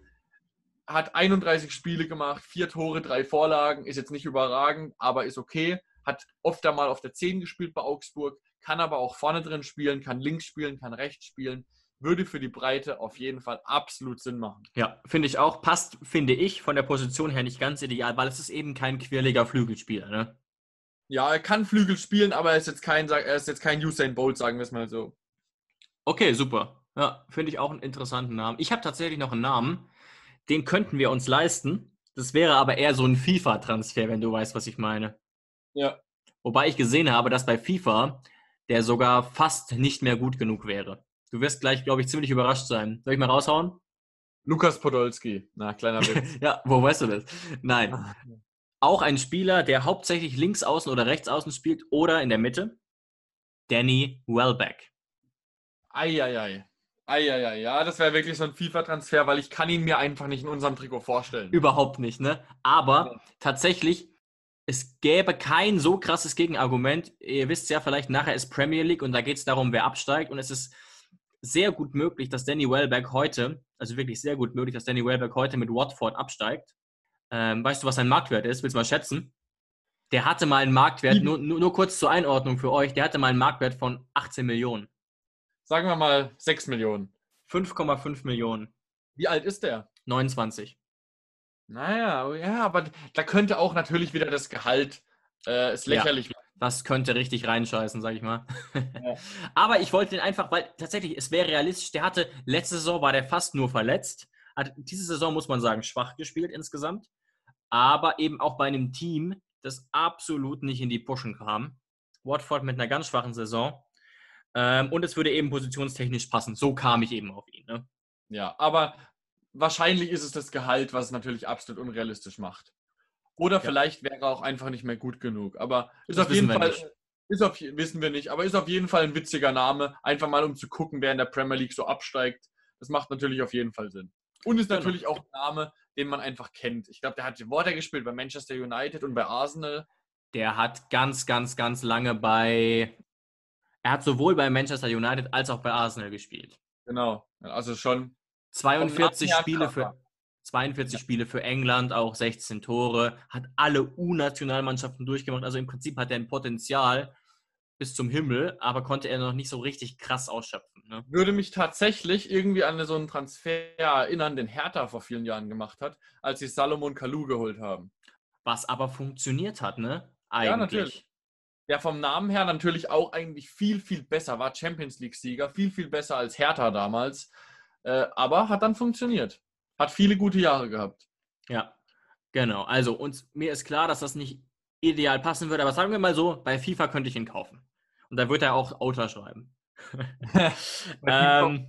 hat 31 Spiele gemacht, vier Tore, drei Vorlagen, ist jetzt nicht überragend, aber ist okay. Hat oft einmal auf der 10 gespielt bei Augsburg, kann aber auch vorne drin spielen, kann links spielen, kann rechts spielen. Würde für die Breite auf jeden Fall absolut Sinn machen. Ja, finde ich auch. Passt, finde ich, von der Position her nicht ganz ideal, weil es ist eben kein quirliger Flügelspieler, ne? Ja, er kann Flügel spielen, aber er ist jetzt kein, er ist jetzt kein Usain Bolt, sagen wir es mal so. Okay, super. Ja, finde ich auch einen interessanten Namen. Ich habe tatsächlich noch einen Namen, den könnten wir uns leisten. Das wäre aber eher so ein FIFA-Transfer, wenn du weißt, was ich meine. Ja. Wobei ich gesehen habe, dass bei FIFA der sogar fast nicht mehr gut genug wäre. Du wirst gleich, glaube ich, ziemlich überrascht sein. Soll ich mal raushauen? Lukas Podolski. Na, kleiner Witz. Ja, wo weißt du das? Nein. Auch ein Spieler, der hauptsächlich links außen oder rechts außen spielt oder in der Mitte. Danny Welbeck. Eieiei. Eieiei. Ja, das wäre wirklich so ein FIFA-Transfer, weil ich kann ihn mir einfach nicht in unserem Trikot vorstellen. Überhaupt nicht, ne? Aber tatsächlich, es gäbe kein so krasses Gegenargument. Ihr wisst ja vielleicht, nachher ist Premier League und da geht es darum, wer absteigt. Und es ist sehr gut möglich, dass Danny Welbeck heute, also wirklich sehr gut möglich, dass Danny Welbeck heute mit Watford absteigt. Ähm, weißt du, was sein Marktwert ist? Willst du mal schätzen? Der hatte mal einen Marktwert, nur, nur, nur kurz zur Einordnung für euch, der hatte mal einen Marktwert von 18 Millionen. Sagen wir mal 6 Millionen. 5,5 Millionen. Wie alt ist der? 29. Naja, ja, aber da könnte auch natürlich wieder das Gehalt äh, ist Ja. lächerlich. Das könnte richtig reinscheißen, sag ich mal. Ja. Aber ich wollte den einfach, weil tatsächlich, es wäre realistisch, der hatte, letzte Saison war der fast nur verletzt. Hat diese Saison, muss man sagen, schwach gespielt insgesamt. Aber eben auch bei einem Team, das absolut nicht in die Pushen kam. Watford mit einer ganz schwachen Saison. Ähm, und es würde eben positionstechnisch passen. So kam ich eben auf ihn. Ne? Ja, aber wahrscheinlich ist es das Gehalt, was es natürlich absolut unrealistisch macht. Oder vielleicht wäre er auch einfach nicht mehr gut genug. Aber ist Das auf jeden Fall, nicht. ist auf, wissen wir nicht, aber ist auf jeden Fall ein witziger Name. Einfach mal um zu gucken, wer in der Premier League so absteigt. Das macht natürlich auf jeden Fall Sinn. Und ist Genau. natürlich auch ein Name, den man einfach kennt. Ich glaube, der hat Worte gespielt bei Manchester United und bei Arsenal. Der hat ganz, ganz, ganz lange bei. Er hat sowohl bei Manchester United als auch bei Arsenal gespielt. Genau. Also schon 42 Namen her Spiele für 42 Spiele für England, auch 16 Tore, hat alle U-Nationalmannschaften durchgemacht. Also im Prinzip hat er ein Potenzial bis zum Himmel, aber konnte er noch nicht so richtig krass ausschöpfen. Ne? würde mich tatsächlich irgendwie an so einen Transfer erinnern, den Hertha vor vielen Jahren gemacht hat, als sie Salomon Kalou geholt haben. Was aber funktioniert hat, ne? Eigentlich. Ja, natürlich. Der vom Namen her natürlich auch eigentlich viel, viel besser war, Champions League-Sieger, viel, viel besser als Hertha damals, äh, aber hat dann funktioniert. Hat viele gute Jahre gehabt. Ja, genau. Also uns, mir ist klar, dass das nicht ideal passen würde, aber sagen wir mal so, bei FIFA könnte ich ihn kaufen. Und da wird er auch Autor schreiben. ähm,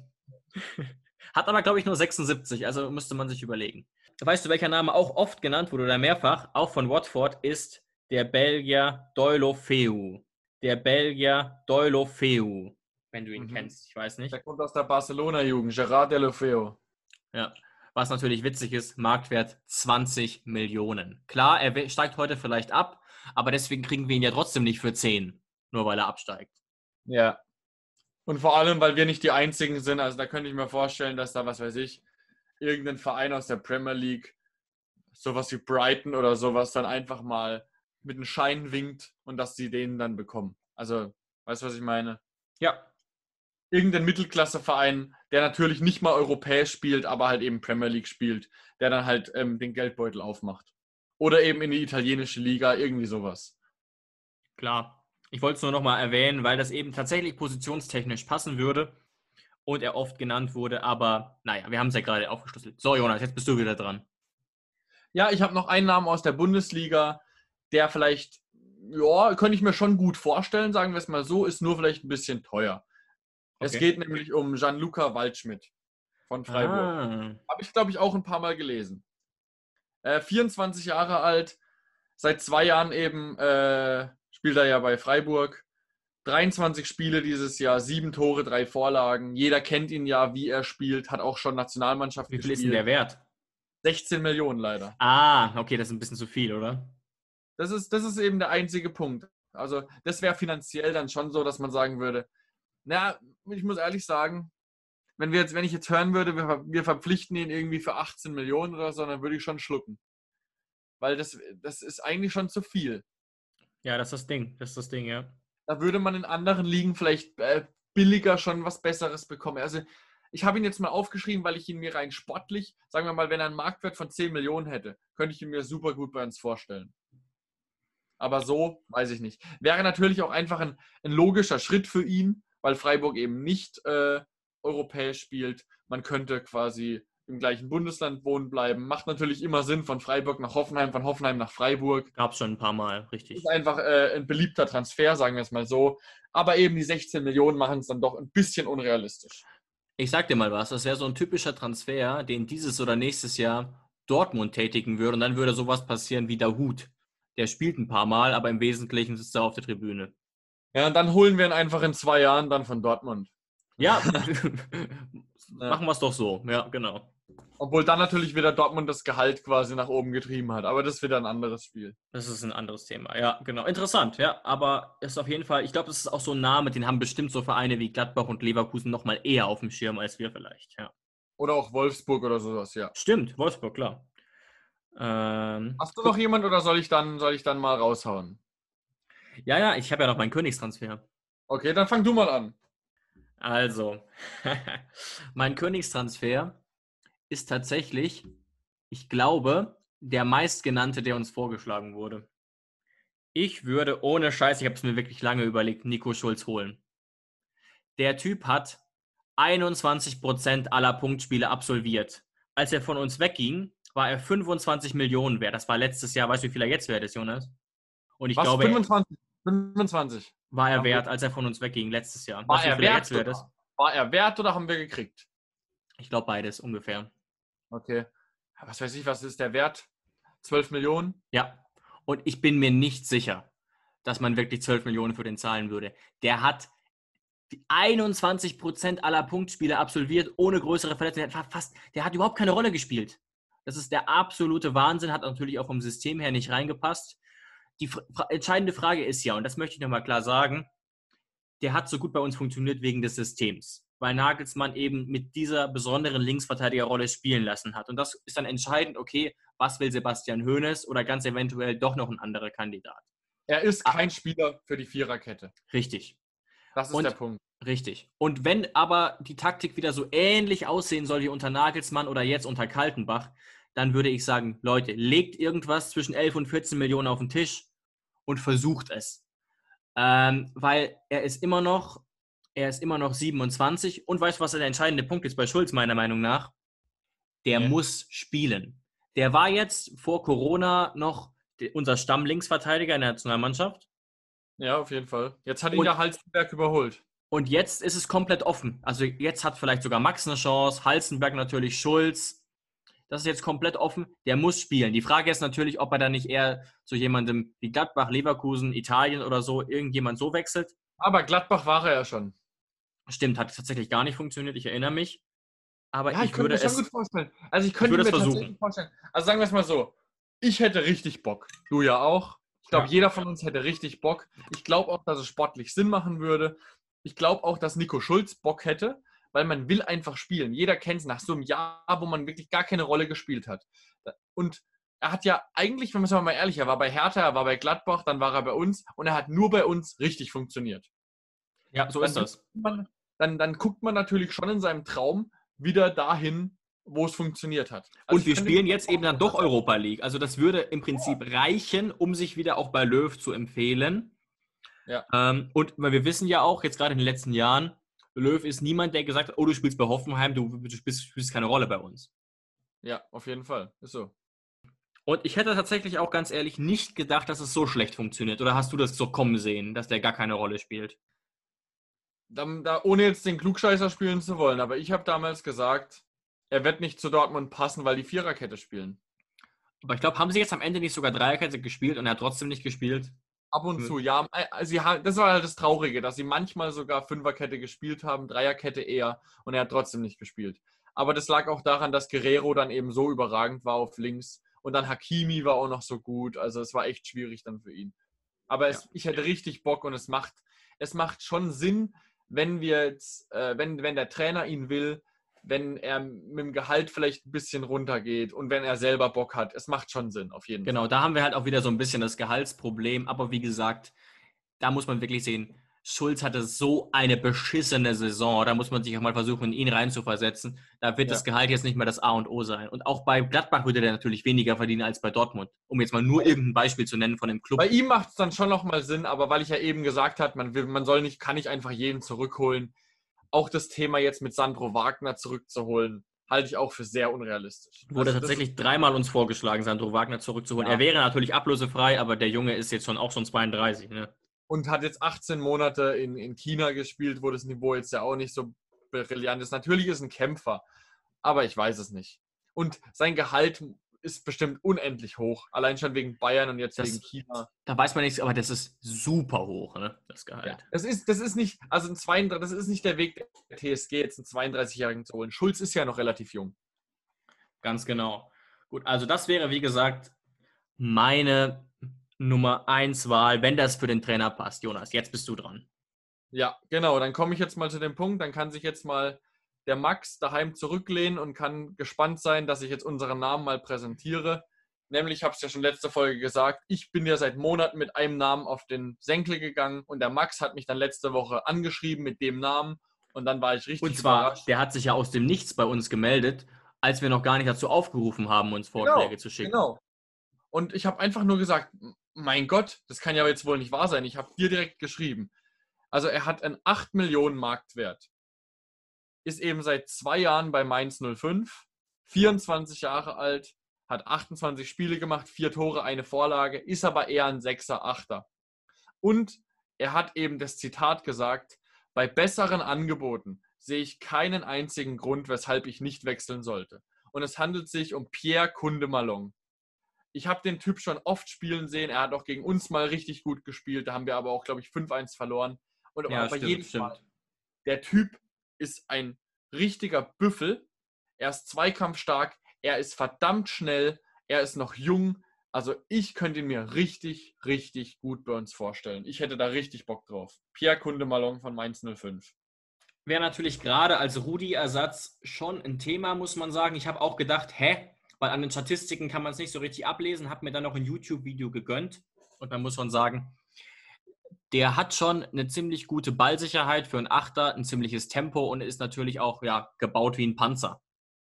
hat aber, glaube ich, nur 76, also müsste man sich überlegen. Weißt du, welcher Name auch oft genannt wurde oder mehrfach, auch von Watford, ist der Belgier Deulofeu. Der Belgier Deulofeu, wenn du ihn Mhm. kennst, ich weiß nicht. Der kommt aus der Barcelona-Jugend, Gerard Delofeo. Ja. Was natürlich witzig ist, Marktwert 20 Millionen. Klar, er steigt heute vielleicht ab, aber deswegen kriegen wir ihn ja trotzdem nicht für 10, nur weil er absteigt. Ja. Und vor allem, weil wir nicht die Einzigen sind. Also da könnte ich mir vorstellen, dass da, was weiß ich, irgendein Verein aus der Premier League, sowas wie Brighton oder sowas, dann einfach mal mit einem Schein winkt und dass sie den dann bekommen. Also, weißt du, was ich meine? Ja. Irgendein Mittelklasseverein, der natürlich nicht mal europäisch spielt, aber halt eben Premier League spielt, der dann halt ähm, den Geldbeutel aufmacht. Oder eben in die italienische Liga, irgendwie sowas. Klar. Ich wollte es nur nochmal erwähnen, weil das eben tatsächlich positionstechnisch passen würde und er oft genannt wurde, aber naja, wir haben es ja gerade aufgeschlüsselt. So, Jonas, jetzt bist du wieder dran. Ja, ich habe noch einen Namen aus der Bundesliga, der vielleicht, ja, könnte ich mir schon gut vorstellen, sagen wir es mal so, ist nur vielleicht ein bisschen teuer. Es geht nämlich um Gianluca Waldschmidt von Freiburg. Ah, Habe ich, glaube ich, auch ein paar Mal gelesen. Äh, 24 Jahre alt, seit zwei Jahren eben äh, spielt er ja bei Freiburg. 23 Spiele dieses Jahr, sieben Tore, drei Vorlagen. Jeder kennt ihn ja, wie er spielt, hat auch schon Nationalmannschaft wie viel ist gespielt. denn der Wert? 16 Millionen leider. Ah, okay, das ist ein bisschen zu viel, oder? Das ist, das ist eben der einzige Punkt. Also, das wäre finanziell dann schon so, dass man sagen würde, na, ich muss ehrlich sagen, wenn, wir jetzt, wenn ich jetzt hören würde, wir, wir verpflichten ihn irgendwie für 18 Millionen oder so, dann würde ich schon schlucken. Weil das, das ist eigentlich schon zu viel. Ja, das ist das Ding. Das ist das Ding, ja. Da würde man in anderen Ligen vielleicht äh, billiger schon was Besseres bekommen. Also, ich habe ihn jetzt mal aufgeschrieben, weil ich ihn mir rein sportlich, sagen wir mal, wenn er einen Marktwert von 10 Millionen hätte, könnte ich ihn mir super gut bei uns vorstellen. Aber so, weiß ich nicht. Wäre natürlich auch einfach ein, ein logischer Schritt für ihn, weil Freiburg eben nicht äh, europäisch spielt. Man könnte quasi im gleichen Bundesland wohnen bleiben. Macht natürlich immer Sinn von Freiburg nach Hoffenheim, von Hoffenheim nach Freiburg. Gab es schon ein paar Mal, richtig. Ist einfach äh, ein beliebter Transfer, sagen wir es mal so. Aber eben die 16 Millionen machen es dann doch ein bisschen unrealistisch. Ich sag dir mal was, das wäre so ein typischer Transfer, den dieses oder nächstes Jahr Dortmund tätigen würde und dann würde sowas passieren wie der Hut. Der spielt ein paar Mal, aber im Wesentlichen sitzt er auf der Tribüne. Ja, und dann holen wir ihn einfach in zwei Jahren dann von Dortmund. Ja, machen wir es doch so. Ja, genau. Obwohl dann natürlich wieder Dortmund das Gehalt quasi nach oben getrieben hat. Aber das ist wieder ein anderes Spiel. Das ist ein anderes Thema. Ja, genau. Interessant, ja. Aber ist auf jeden Fall, ich glaube, das ist auch so ein Name, den haben bestimmt so Vereine wie Gladbach und Leverkusen nochmal eher auf dem Schirm als wir vielleicht, ja. Oder auch Wolfsburg oder sowas, ja. Stimmt, Wolfsburg, klar. Ähm, Hast du noch jemand oder soll ich dann, soll ich dann mal raushauen? Ja, ja, ich habe ja noch meinen Königstransfer. Okay, dann fang du mal an. Also, mein Königstransfer ist tatsächlich, ich glaube, der meistgenannte, der uns vorgeschlagen wurde. Ich würde ohne Scheiß, ich habe es mir wirklich lange überlegt, Nico Schulz holen. Der Typ hat 21% aller Punktspiele absolviert. Als er von uns wegging, war er 25 Millionen wert. Das war letztes Jahr, weißt du, wie viel er jetzt wert ist, Jonas? Und ich Was? glaube, 25? 25. war er wert, als er von uns wegging, letztes Jahr. War er er wert? Oder? War er wert oder haben wir gekriegt? Ich glaube beides ungefähr. Okay. Was weiß ich, was ist der Wert? 12 Millionen? Ja. Und ich bin mir nicht sicher, dass man wirklich 12 Millionen für den zahlen würde. Der hat die 21 Prozent aller Punktspiele absolviert, ohne größere Verletzungen. Der hat, fast, der hat überhaupt keine Rolle gespielt. Das ist der absolute Wahnsinn, hat natürlich auch vom System her nicht reingepasst. Die fra entscheidende Frage ist ja, und das möchte ich nochmal klar sagen, der hat so gut bei uns funktioniert wegen des Systems, weil Nagelsmann eben mit dieser besonderen Linksverteidigerrolle spielen lassen hat. Und das ist dann entscheidend, okay, was will Sebastian Hoeneß oder ganz eventuell doch noch ein anderer Kandidat. Er ist Ah. kein Spieler für die Viererkette. Richtig. Das ist Und- der Punkt. Richtig. Und wenn aber die Taktik wieder so ähnlich aussehen soll wie unter Nagelsmann oder jetzt unter Kaltenbach, dann würde ich sagen, Leute, legt irgendwas zwischen 11 und 14 Millionen auf den Tisch und versucht es. Ähm, weil er ist immer noch, er ist immer noch 27 und weißt du, was der entscheidende Punkt ist bei Schulz, meiner Meinung nach? Der Ja. muss spielen. Der war jetzt vor Corona noch unser Stammlinksverteidiger in der Nationalmannschaft. Ja, auf jeden Fall. Jetzt hat ihn Und- der Halstenberg überholt. Und jetzt ist es komplett offen. Also jetzt hat vielleicht sogar Max eine Chance, Halzenberg natürlich, Schulz. Das ist jetzt komplett offen. Der muss spielen. Die Frage ist natürlich, ob er dann nicht eher zu jemandem wie Gladbach, Leverkusen, Italien oder so, irgendjemand so wechselt. Aber Gladbach war er ja schon. Stimmt, hat tatsächlich gar nicht funktioniert. Ich erinnere mich. Aber Ja, ich, ich, könnte würde es. gut vorstellen. Also ich könnte würde mir es versuchen. vorstellen. Also sagen wir es mal so. Ich hätte richtig Bock. Du ja auch. Ich glaube, Ja. jeder von uns hätte richtig Bock. Ich glaube auch, dass es sportlich Sinn machen würde. Ich glaube auch, dass Nico Schulz Bock hätte, weil man will einfach spielen. Jeder kennt es nach so einem Jahr, wo man wirklich gar keine Rolle gespielt hat. Und er hat ja eigentlich, wenn man es mal ehrlich, er war bei Hertha, er war bei Gladbach, dann war er bei uns und er hat nur bei uns richtig funktioniert. Ja, so Dann ist das. man, dann, dann guckt man natürlich schon in seinem Traum wieder dahin, wo es funktioniert hat. Also Und wir spielen jetzt eben dann doch Europa League. Also das würde im Prinzip reichen, um sich wieder auch bei Löw zu empfehlen. Ja. Ähm, und weil wir wissen ja auch, jetzt gerade in den letzten Jahren, Löw ist niemand, der gesagt hat, oh, du spielst bei Hoffenheim, du, du spielst, spielst keine Rolle bei uns. Ja, auf jeden Fall. Ist so. Und ich hätte tatsächlich auch ganz ehrlich nicht gedacht, dass es so schlecht funktioniert. Oder hast du das so kommen sehen, dass der gar keine Rolle spielt? Da, da, ohne jetzt den Klugscheißer spielen zu wollen, aber ich habe damals gesagt, er wird nicht zu Dortmund passen, weil die Viererkette spielen. Aber ich glaube, haben sie jetzt am Ende nicht sogar Dreierkette gespielt und er hat trotzdem nicht gespielt? Ab und Hm. zu, ja. äh, Sie haben, das war halt das Traurige, dass sie manchmal sogar Fünferkette gespielt haben, Dreierkette eher und er hat trotzdem nicht gespielt. Aber das lag auch daran, dass Guerrero dann eben so überragend war auf links und dann Hakimi war auch noch so gut. Also es war echt schwierig dann für ihn. Aber es, ich hätte richtig Bock und es macht, es macht schon Sinn, wenn wir jetzt, äh, wenn, wenn der Trainer ihn will, wenn er mit dem Gehalt vielleicht ein bisschen runtergeht und wenn er selber Bock hat. Es macht schon Sinn, auf jeden Fall. Genau, da haben wir halt auch wieder so ein bisschen das Gehaltsproblem. Aber wie gesagt, da muss man wirklich sehen, Schulz hatte so eine beschissene Saison. Da muss man sich auch mal versuchen, in ihn reinzuversetzen. Da wird Ja. das Gehalt jetzt nicht mehr das A und O sein. Und auch bei Gladbach würde der natürlich weniger verdienen als bei Dortmund. Um jetzt mal nur irgendein Beispiel zu nennen von dem Club. Bei ihm macht es dann schon nochmal Sinn, aber weil ich ja eben gesagt habe, man, will, man soll nicht, kann nicht einfach jeden zurückholen. Auch das Thema jetzt mit Sandro Wagner zurückzuholen, halte ich auch für sehr unrealistisch. Wurde Also tatsächlich dreimal uns vorgeschlagen, Sandro Wagner zurückzuholen. Ja. Er wäre natürlich ablösefrei, aber der Junge ist jetzt schon auch schon 32. Ne? und hat jetzt 18 Monate in, in China gespielt, wo das Niveau jetzt ja auch nicht so brillant ist. Natürlich ist ein Kämpfer, aber ich weiß es nicht. Und sein Gehalt ist bestimmt unendlich hoch. Allein schon wegen Bayern und jetzt Das- wegen China. Da weiß man nichts, aber das ist super hoch, ne? das Gehalt. Ja. Das ist, das ist nicht, also ein 32, das ist nicht der Weg der TSG, jetzt einen 32-Jährigen zu holen. Schulz ist ja noch relativ jung. Ganz genau. Gut, also das wäre, wie gesagt, meine Nummer 1 Wahl, wenn das für den Trainer passt. Jonas, jetzt bist du dran. Ja, genau. Dann komme ich jetzt mal zu dem Punkt. Dann kann sich jetzt mal der Max daheim zurücklehnen und kann gespannt sein, dass ich jetzt unseren Namen mal präsentiere. Nämlich, ich habe es ja schon letzte Folge gesagt, ich bin ja seit Monaten mit einem Namen auf den Senkel gegangen und der Max hat mich dann letzte Woche angeschrieben mit dem Namen und dann war ich richtig Und zwar, überrascht. der hat sich ja aus dem Nichts bei uns gemeldet, als wir noch gar nicht dazu aufgerufen haben, uns Vorschläge zu schicken. Genau. Und ich habe einfach nur gesagt, mein Gott, das kann ja jetzt wohl nicht wahr sein. Ich habe dir direkt geschrieben. Also er hat einen 8 Millionen Marktwert. Ist eben seit zwei Jahren bei Mainz 05, 24 Jahre alt, hat 28 Spiele gemacht, vier Tore, eine Vorlage, ist aber eher ein Sechser, Achter. Und er hat eben das Zitat gesagt, bei besseren Angeboten sehe ich keinen einzigen Grund, weshalb ich nicht wechseln sollte. Und es handelt sich um Pierre Kunde-Malong. Ich habe den Typ schon oft spielen sehen. Er hat auch gegen uns mal richtig gut gespielt. Da haben wir aber auch, glaube ich, 5-1 verloren. Und Ja, aber stimmt, jedes stimmt. Mal, der Typ ist ein richtiger Büffel. Er ist zweikampfstark. Er ist verdammt schnell. Er ist noch jung. Also ich könnte ihn mir richtig, richtig gut bei uns vorstellen. Ich hätte da richtig Bock drauf. Pierre Kunde-Malong von Mainz 05. Wäre natürlich gerade als Rudi-Ersatz schon ein Thema, muss man sagen. Ich habe auch gedacht, hä? Weil an den Statistiken kann man es nicht so richtig ablesen. Habe mir dann noch ein YouTube-Video gegönnt. Und man muss schon sagen, der hat schon eine ziemlich gute Ballsicherheit für einen Achter, ein ziemliches Tempo und ist natürlich auch ja, gebaut wie ein Panzer.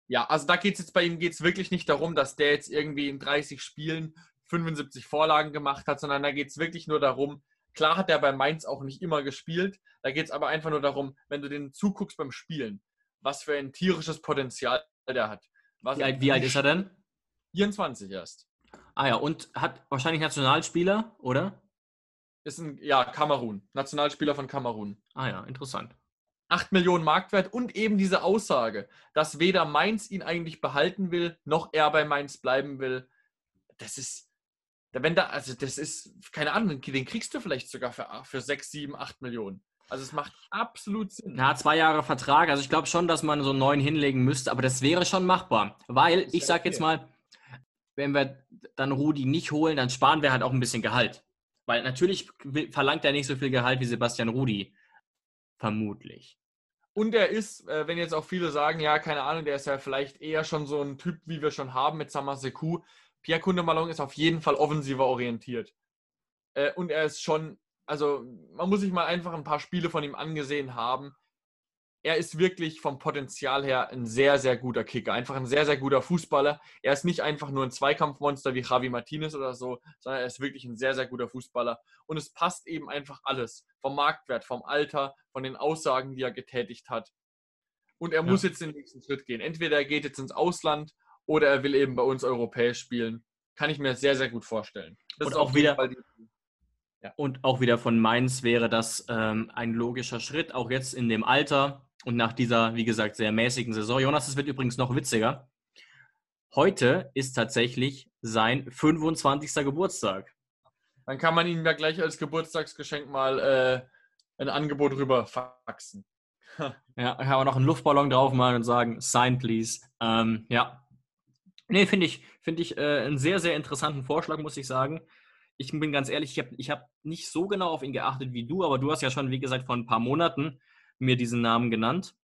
Ja, also da geht es jetzt bei ihm geht's wirklich nicht darum, dass der jetzt irgendwie in 30 Spielen 75 Vorlagen gemacht hat, sondern da geht es wirklich nur darum, klar hat er bei Mainz auch nicht immer gespielt, da geht es aber einfach nur darum, wenn du den zuguckst beim Spielen, was für ein tierisches Potenzial der hat. Was Wie alt, wie alt ist er denn? 24 erst. Ah ja, und hat wahrscheinlich Nationalspieler, oder? Ist ein, ja, Kamerun, Nationalspieler von Kamerun. Ah ja, interessant. 8 Millionen Marktwert und eben diese Aussage, dass weder Mainz ihn eigentlich behalten will, noch er bei Mainz bleiben will. Das ist, wenn da, also das ist, keine Ahnung, den kriegst du vielleicht sogar für, für 6, 7, 8 Millionen. Also es macht absolut Sinn. Na, zwei Jahre Vertrag. Also ich glaube schon, dass man so einen neuen hinlegen müsste, aber das wäre schon machbar. Weil, ich sage jetzt mal, wenn wir dann Rudi nicht holen, dann sparen wir halt auch ein bisschen Gehalt. Weil natürlich verlangt er nicht so viel Gehalt wie Sebastian Rudi. Vermutlich. Und er ist, äh, wenn jetzt auch viele sagen, ja, keine Ahnung, der ist ja vielleicht eher schon so ein Typ, wie wir schon haben mit Samaseku. Pierre Kunde-Malong ist auf jeden Fall offensiver orientiert. Äh, und er ist schon, also man muss sich mal einfach ein paar Spiele von ihm angesehen haben. Er ist wirklich vom Potenzial her ein sehr, sehr guter Kicker. Einfach ein sehr, sehr guter Fußballer. Er ist nicht einfach nur ein Zweikampfmonster wie Javi Martinez oder so, sondern er ist wirklich ein sehr, sehr guter Fußballer. Und es passt eben einfach alles. Vom Marktwert, vom Alter, von den Aussagen, die er getätigt hat. Und er Ja. muss jetzt den nächsten Schritt gehen. Entweder er geht jetzt ins Ausland oder er will eben bei uns europäisch spielen. Kann ich mir sehr, sehr gut vorstellen. Das Und ist auch wieder- die- Und auch wieder von Mainz wäre das ähm, ein logischer Schritt, auch jetzt in dem Alter und nach dieser, wie gesagt, sehr mäßigen Saison. Jonas, es wird übrigens noch witziger. Heute ist tatsächlich sein 25. Geburtstag. Dann kann man ihm ja gleich als Geburtstagsgeschenk mal äh, ein Angebot rüber faxen. Ja, kann man noch einen Luftballon draufmalen und sagen, sign please. Ähm, ja. Nee, finde ich, finde ich äh, einen sehr, sehr interessanten Vorschlag, muss ich sagen. Ich bin ganz ehrlich, ich habe ich hab nicht so genau auf ihn geachtet wie du, aber du hast ja schon, wie gesagt, vor ein paar Monaten mir diesen Namen genannt.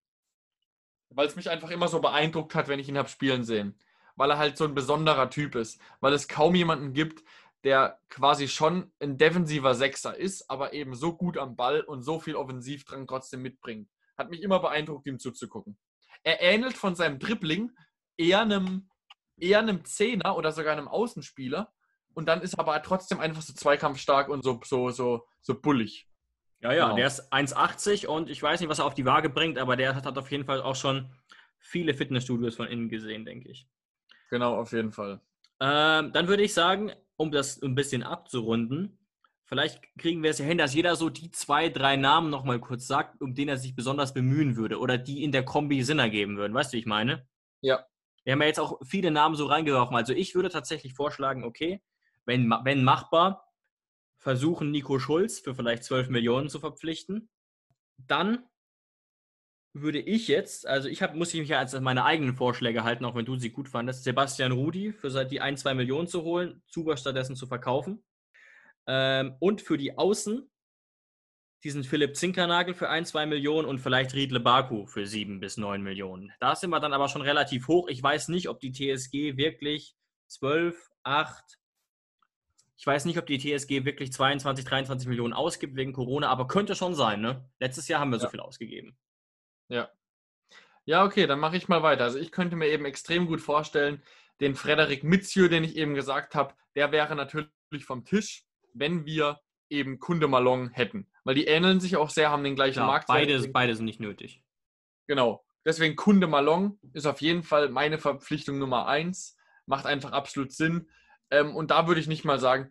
Weil es mich einfach immer so beeindruckt hat, wenn ich ihn habe spielen sehen. Weil er halt so ein besonderer Typ ist. Weil es kaum jemanden gibt, der quasi schon ein defensiver Sechser ist, aber eben so gut am Ball und so viel Offensivdrang trotzdem mitbringt. Hat mich immer beeindruckt, ihm zuzugucken. Er ähnelt von seinem Dribbling eher einem, eher einem Zehner oder sogar einem Außenspieler. Und dann ist er aber trotzdem einfach so zweikampfstark und so, so, so, so bullig. Ja, ja, Genau. der ist 1,80 und ich weiß nicht, was er auf die Waage bringt, aber der hat, hat auf jeden Fall auch schon viele Fitnessstudios von innen gesehen, denke ich. Genau, auf jeden Fall. Ähm, dann würde ich sagen, um das ein bisschen abzurunden, vielleicht kriegen wir es ja hin, dass jeder so die zwei, drei Namen nochmal kurz sagt, um den er sich besonders bemühen würde oder die in der Kombi Sinn ergeben würden. Weißt du, wie ich meine? Ja. Wir haben ja jetzt auch viele Namen so reingeworfen. Also ich würde tatsächlich vorschlagen, okay, wenn, wenn machbar, versuchen Nico Schulz für vielleicht 12 Millionen zu verpflichten. Dann würde ich jetzt, also ich hab, muss ich mich ja als meine eigenen Vorschläge halten, auch wenn du sie gut fandest, Sebastian Rudi für die 1, 2 Millionen zu holen, Zuber stattdessen zu verkaufen. Ähm, und für die Außen diesen Philipp Zinkernagel für 1, 2 Millionen und vielleicht Riedle Baku für 7 bis 9 Millionen. Da sind wir dann aber schon relativ hoch. Ich weiß nicht, ob die TSG wirklich 12, 8, ich weiß nicht, ob die TSG wirklich 22, 23 Millionen ausgibt wegen Corona, aber könnte schon sein, ne? Letztes Jahr haben wir so Ja. viel ausgegeben. Ja. Ja, okay, dann mache ich mal weiter. Also ich könnte mir eben extrem gut vorstellen, den Frederik Mitzieu, den ich eben gesagt habe, der wäre natürlich vom Tisch, wenn wir eben Kunde Malong hätten. Weil die ähneln sich auch sehr, haben den gleichen Klar, Markt. beide, beide sind nicht nötig. Genau. Deswegen Kunde Malong ist auf jeden Fall meine Verpflichtung Nummer eins. Macht einfach absolut Sinn. Ähm, und da würde ich nicht mal sagen,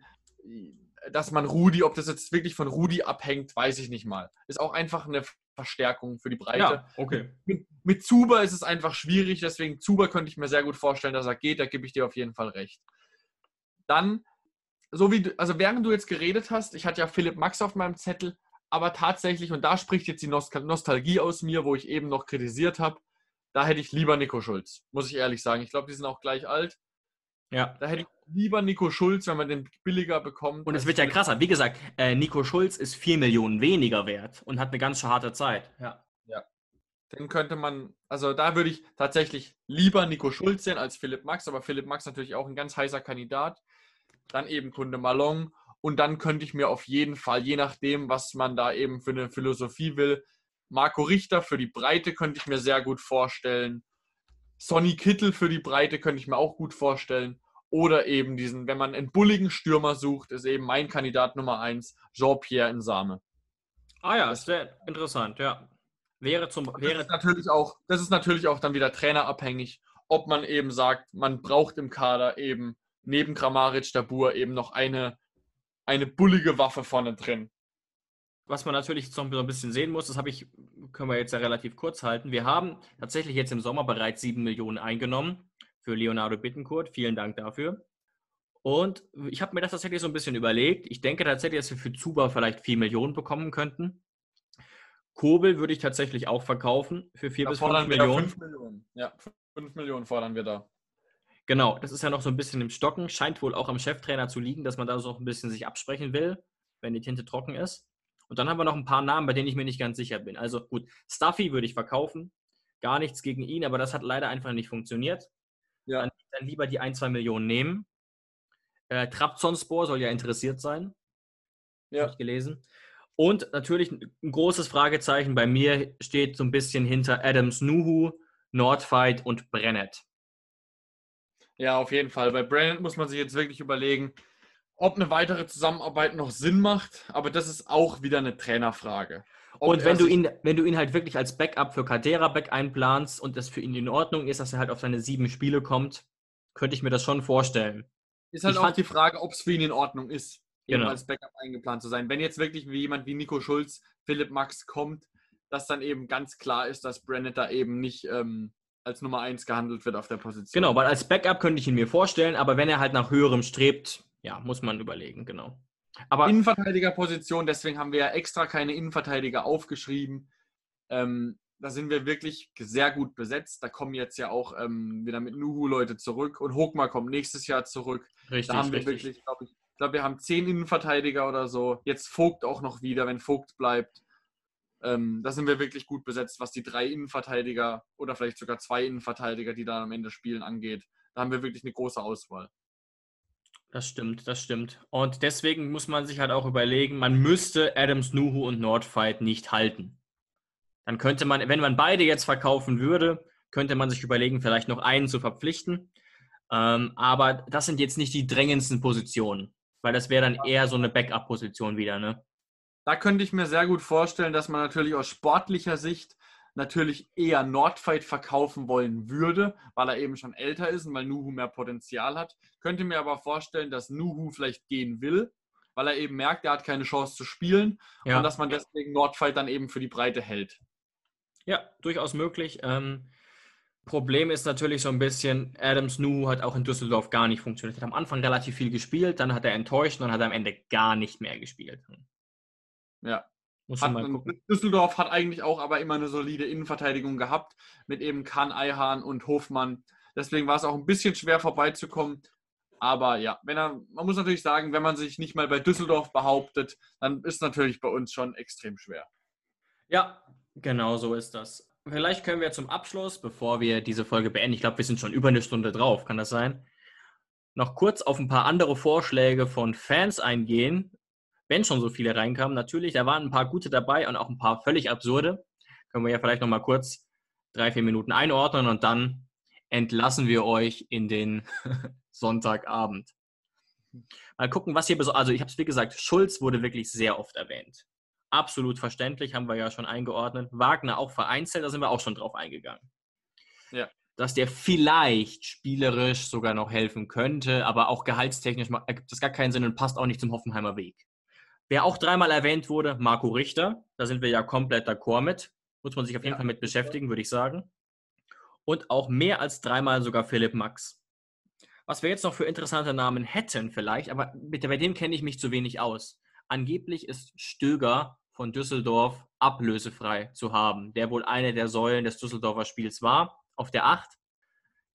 dass man Rudi, ob das jetzt wirklich von Rudi abhängt, weiß ich nicht mal. Ist auch einfach eine Verstärkung für die Breite. Ja, okay. Mit, mit Zuber ist es einfach schwierig, deswegen Zuber könnte ich mir sehr gut vorstellen, dass er geht, da gebe ich dir auf jeden Fall recht. Dann, so wie du, also während du jetzt geredet hast, ich hatte ja Philipp Max auf meinem Zettel, aber tatsächlich, und da spricht jetzt die Nostal Nostalgie aus mir, wo ich eben noch kritisiert habe, da hätte ich lieber Nico Schulz, muss ich ehrlich sagen. Ich glaube, die sind auch gleich alt. Ja. Da hätte ich lieber Nico Schulz, wenn man den billiger bekommt. Und es wird ja krasser. Wie gesagt, äh, Nico Schulz ist 4 Millionen weniger wert und hat eine ganz harte Zeit. Ja. Den könnte man, also da würde ich tatsächlich lieber Nico Schulz sehen als Philipp Max, aber Philipp Max natürlich auch ein ganz heißer Kandidat. Dann eben Kunde Malong und dann könnte ich mir auf jeden Fall, je nachdem, was man da eben für eine Philosophie will, Marco Richter für die Breite könnte ich mir sehr gut vorstellen. Sonny Kittel für die Breite könnte ich mir auch gut vorstellen. Oder eben diesen, wenn man einen bulligen Stürmer sucht, ist eben mein Kandidat Nummer eins, Jean-Pierre Insame. Ah ja, ist sehr interessant, ja. Wäre zum Das wäre ist, natürlich auch, das ist natürlich auch dann wieder trainerabhängig, ob man eben sagt, man braucht im Kader eben neben Kramaric, Dabur eben noch eine, eine bullige Waffe vorne drin. was man natürlich jetzt noch so ein bisschen sehen muss, das habe ich, können wir jetzt ja relativ kurz halten. Wir haben tatsächlich jetzt im Sommer bereits 7 Millionen eingenommen für Leonardo Bittencourt. Vielen Dank dafür. Und ich habe mir das tatsächlich so ein bisschen überlegt. Ich denke tatsächlich, dass wir für Zuba vielleicht 4 Millionen bekommen könnten. Kobel würde ich tatsächlich auch verkaufen für 4 Da bis 5 fordern wir da Millionen. 5 Millionen. Ja, 5 Millionen fordern wir da. Genau, das ist ja noch so ein bisschen im Stocken. Scheint wohl auch am Cheftrainer zu liegen, dass man da so ein bisschen sich absprechen will, wenn die Tinte trocken ist. Und dann haben wir noch ein paar Namen, bei denen ich mir nicht ganz sicher bin. Also gut, Stuffy würde ich verkaufen. Gar nichts gegen ihn, aber das hat leider einfach nicht funktioniert. Ja. Dann, dann lieber die 1, 2 Millionen nehmen. Äh, Trabzonspor soll ja interessiert sein. Ja. Habe ich gelesen. Und natürlich ein ein großes Fragezeichen bei mir steht so ein bisschen hinter Adams Nuhu, Nordfight und Brennett. Ja, auf jeden Fall. Bei Brandon muss man sich jetzt wirklich überlegen, ob eine weitere Zusammenarbeit noch Sinn macht. Aber das ist auch wieder eine Trainerfrage. Und wenn du, ihn, wenn du ihn halt wirklich als Backup für Caldera Back einplanst und das für ihn in Ordnung ist, dass er halt auf seine sieben Spiele kommt, könnte ich mir das schon vorstellen. Ist halt Ich auch die Frage, ob es für ihn in Ordnung ist, Genau. als Backup eingeplant zu sein. Wenn jetzt wirklich wie jemand wie Nico Schulz, Philipp Max kommt, dass dann eben ganz klar ist, dass Brennett da eben nicht ähm, als Nummer 1 gehandelt wird auf der Position. Genau, weil als Backup könnte ich ihn mir vorstellen, aber wenn er halt nach höherem strebt, ja, muss man überlegen, genau. Aber Innenverteidigerposition, deswegen haben wir ja extra keine Innenverteidiger aufgeschrieben. Ähm, da sind wir wirklich sehr gut besetzt. Da kommen jetzt ja auch ähm, wieder mit Nuhu Leute zurück und Hogmar kommt nächstes Jahr zurück. richtig, Da haben wir richtig. wirklich, glaube ich, ich glaube, wir haben zehn Innenverteidiger oder so. Jetzt Vogt auch noch wieder, wenn Vogt bleibt. Ähm, da sind wir wirklich gut besetzt, was die drei Innenverteidiger oder vielleicht sogar zwei Innenverteidiger, die da am Ende spielen, angeht. Da haben wir wirklich eine große Auswahl. Das stimmt, das stimmt. Und deswegen muss man sich halt auch überlegen, man müsste Adams, Nuhu und Nordfight nicht halten. Dann könnte man, wenn man beide jetzt verkaufen würde, könnte man sich überlegen, vielleicht noch einen zu verpflichten. Ähm, aber das sind jetzt nicht die drängendsten Positionen, weil das wäre dann eher so eine Backup-Position wieder, ne? Da könnte ich mir sehr gut vorstellen, dass man natürlich aus sportlicher Sicht natürlich eher Nordfight verkaufen wollen würde, weil er eben schon älter ist und weil Nuhu mehr Potenzial hat. Könnte mir aber vorstellen, dass Nuhu vielleicht gehen will, weil er eben merkt, er hat keine Chance zu spielen Ja. und dass man deswegen Nordfight dann eben für die Breite hält. Ja, durchaus möglich. Ähm, Problem ist natürlich so ein bisschen, Adams Nu hat auch in Düsseldorf gar nicht funktioniert. Er hat am Anfang relativ viel gespielt, dann hat er enttäuscht und dann hat er am Ende gar nicht mehr gespielt. Ja. Muss Hat, schon mal gucken. Düsseldorf hat eigentlich auch aber immer eine solide Innenverteidigung gehabt mit eben Kahn, Eihahn und Hofmann. Deswegen war es auch ein bisschen schwer vorbeizukommen. Aber ja, wenn er, man muss natürlich sagen, wenn man sich nicht mal bei Düsseldorf behauptet, dann ist natürlich bei uns schon extrem schwer. Ja, genau so ist das. Vielleicht können wir zum Abschluss, bevor wir diese Folge beenden, ich glaube, wir sind schon über eine Stunde drauf, kann das sein? Noch kurz auf ein paar andere Vorschläge von Fans eingehen, wenn schon so viele reinkamen. Natürlich, da waren ein paar gute dabei und auch ein paar völlig absurde. Können wir ja vielleicht nochmal kurz drei, vier Minuten einordnen und dann entlassen wir euch in den Sonntagabend. Mal gucken, was hier besonders. Also, ich habe es wie gesagt, Schulz wurde wirklich sehr oft erwähnt. Absolut verständlich, haben wir ja schon eingeordnet. Wagner auch vereinzelt, da sind wir auch schon drauf eingegangen. Ja. Dass der vielleicht spielerisch sogar noch helfen könnte, aber auch gehaltstechnisch ergibt das gar keinen Sinn und passt auch nicht zum Hoffenheimer Weg. Wer auch dreimal erwähnt wurde, Marco Richter. Da sind wir ja komplett d'accord mit. Muss man sich auf jeden Ja. Fall mit beschäftigen, würde ich sagen. Und auch mehr als dreimal sogar Philipp Max. Was wir jetzt noch für interessante Namen hätten vielleicht, aber bei dem kenne ich mich zu wenig aus. Angeblich ist Stöger von Düsseldorf ablösefrei zu haben, der wohl eine der Säulen des Düsseldorfer Spiels war, auf der 8.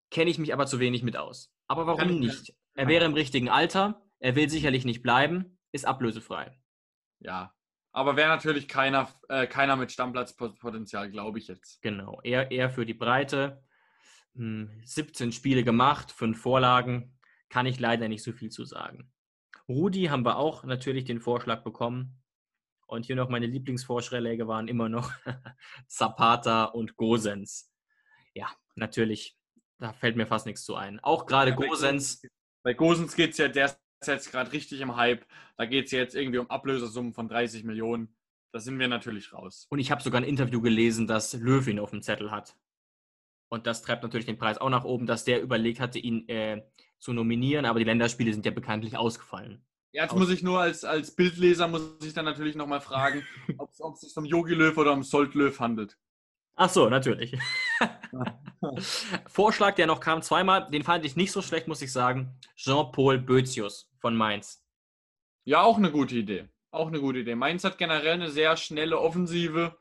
Kenne ich mich aber zu wenig mit aus. Aber warum nicht? Er wäre im richtigen Alter, er will sicherlich nicht bleiben, ist ablösefrei. Ja. Aber wäre natürlich keiner, äh, keiner mit Stammplatzpotenzial, glaube ich jetzt. Genau, eher, eher für die Breite. Hm, 17 Spiele gemacht, 5 Vorlagen. Kann ich leider nicht so viel zu sagen. Rudi haben wir auch natürlich den Vorschlag bekommen. Und hier noch meine Lieblingsvorschläge waren immer noch Zapata und Gosens. Ja, natürlich. Da fällt mir fast nichts zu ein. Auch gerade Ja, Gosens. Bei Gosens geht es ja, der ist jetzt gerade richtig im Hype. Da geht es jetzt irgendwie um Ablösesummen von 30 Millionen. Da sind wir natürlich raus. Und ich habe sogar ein Interview gelesen, dass Löw ihn auf dem Zettel hat. Und das treibt natürlich den Preis auch nach oben, dass der überlegt hatte, ihn äh, zu nominieren, aber die Länderspiele sind ja bekanntlich ausgefallen. Ja, Jetzt Aus- muss ich nur als, als Bildleser muss ich dann natürlich nochmal fragen, ob es sich um Yogi Löw oder um Solt Löw handelt. Ach so, natürlich. Vorschlag, der noch kam zweimal, den fand ich nicht so schlecht, muss ich sagen. Jean-Paul Bözius von Mainz. Ja, auch eine gute Idee. Auch eine gute Idee. Mainz hat generell eine sehr schnelle Offensive.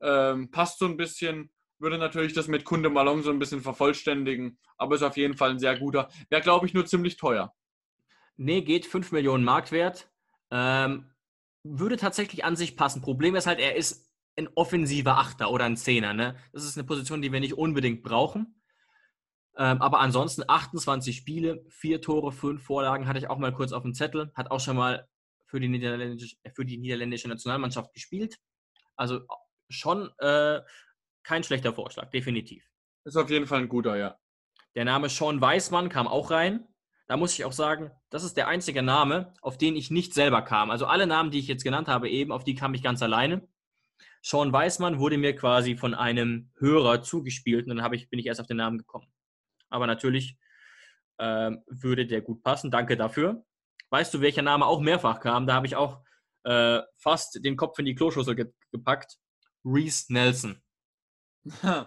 Ähm, passt so ein bisschen. Würde natürlich das mit Kunde Malong so ein bisschen vervollständigen. Aber ist auf jeden Fall ein sehr guter. Wäre, glaube ich, nur ziemlich teuer. Nee, geht 5 Millionen Marktwert. Ähm, würde tatsächlich an sich passen. Problem ist halt, er ist ein offensiver Achter oder ein Zehner. Ne? Das ist eine Position, die wir nicht unbedingt brauchen. Ähm, aber ansonsten 28 Spiele, 4 Tore, 5 Vorlagen hatte ich auch mal kurz auf dem Zettel. Hat auch schon mal für die niederländische, für die niederländische Nationalmannschaft gespielt. Also schon äh, kein schlechter Vorschlag, definitiv. Ist auf jeden Fall ein guter, ja. Der Name Sean Weismann kam auch rein. Da muss ich auch sagen, das ist der einzige Name, auf den ich nicht selber kam. Also alle Namen, die ich jetzt genannt habe, eben, auf die kam ich ganz alleine. Sean Weismann wurde mir quasi von einem Hörer zugespielt und dann ich, bin ich erst auf den Namen gekommen. Aber natürlich ähm, würde der gut passen. Danke dafür. Weißt du, welcher Name auch mehrfach kam? Da habe ich auch äh, fast den Kopf in die Kloschüssel ge gepackt. Reese Nelson.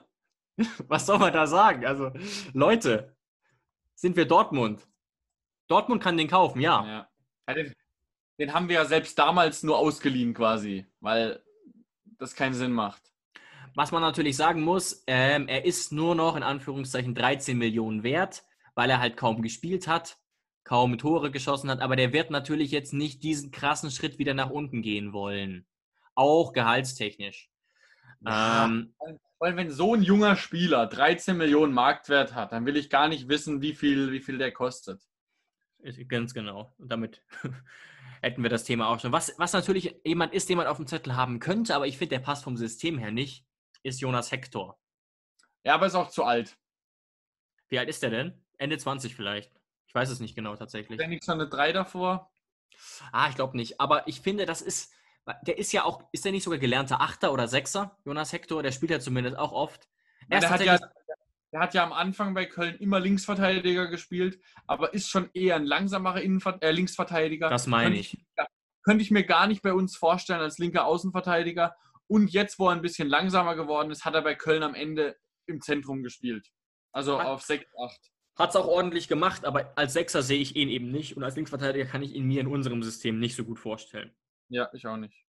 Was soll man da sagen? Also, Leute, sind wir Dortmund? Dortmund kann den kaufen, ja. Ja. Den haben wir ja selbst damals nur ausgeliehen quasi, weil das keinen Sinn macht. Was man natürlich sagen muss, ähm, er ist nur noch in Anführungszeichen 13 Millionen wert, weil er halt kaum gespielt hat, kaum Tore geschossen hat, aber der wird natürlich jetzt nicht diesen krassen Schritt wieder nach unten gehen wollen. Auch gehaltstechnisch. Ja. Ähm, Weil wenn so ein junger Spieler 13 Millionen Marktwert hat, dann will ich gar nicht wissen, wie viel, wie viel der kostet. Ganz genau. Und damit hätten wir das Thema auch schon. Was, was natürlich jemand ist, den man auf dem Zettel haben könnte, aber ich finde, der passt vom System her nicht, ist Jonas Hector. Ja, aber ist auch zu alt. Wie alt ist der denn? Ende 20 vielleicht. Ich weiß es nicht genau tatsächlich. Ist nicht schon eine 3 davor? Ah, ich glaube nicht. Aber ich finde, das ist Der ist ja auch, ist der nicht sogar gelernter Achter oder Sechser, Jonas Hector? Der spielt ja zumindest auch oft. Ja, Er ist der, hat ja, der hat ja am Anfang bei Köln immer Linksverteidiger gespielt, aber ist schon eher ein langsamerer Innenver äh, Linksverteidiger. Das meine Könnte ich. Könnte ich mir gar nicht bei uns vorstellen als linker Außenverteidiger. Und jetzt, wo er ein bisschen langsamer geworden ist, hat er bei Köln am Ende im Zentrum gespielt. Also Hat- auf 6, 8. Hat es auch ordentlich gemacht, aber als Sechser sehe ich ihn eben nicht und als Linksverteidiger kann ich ihn mir in unserem System nicht so gut vorstellen. Ja, ich auch nicht.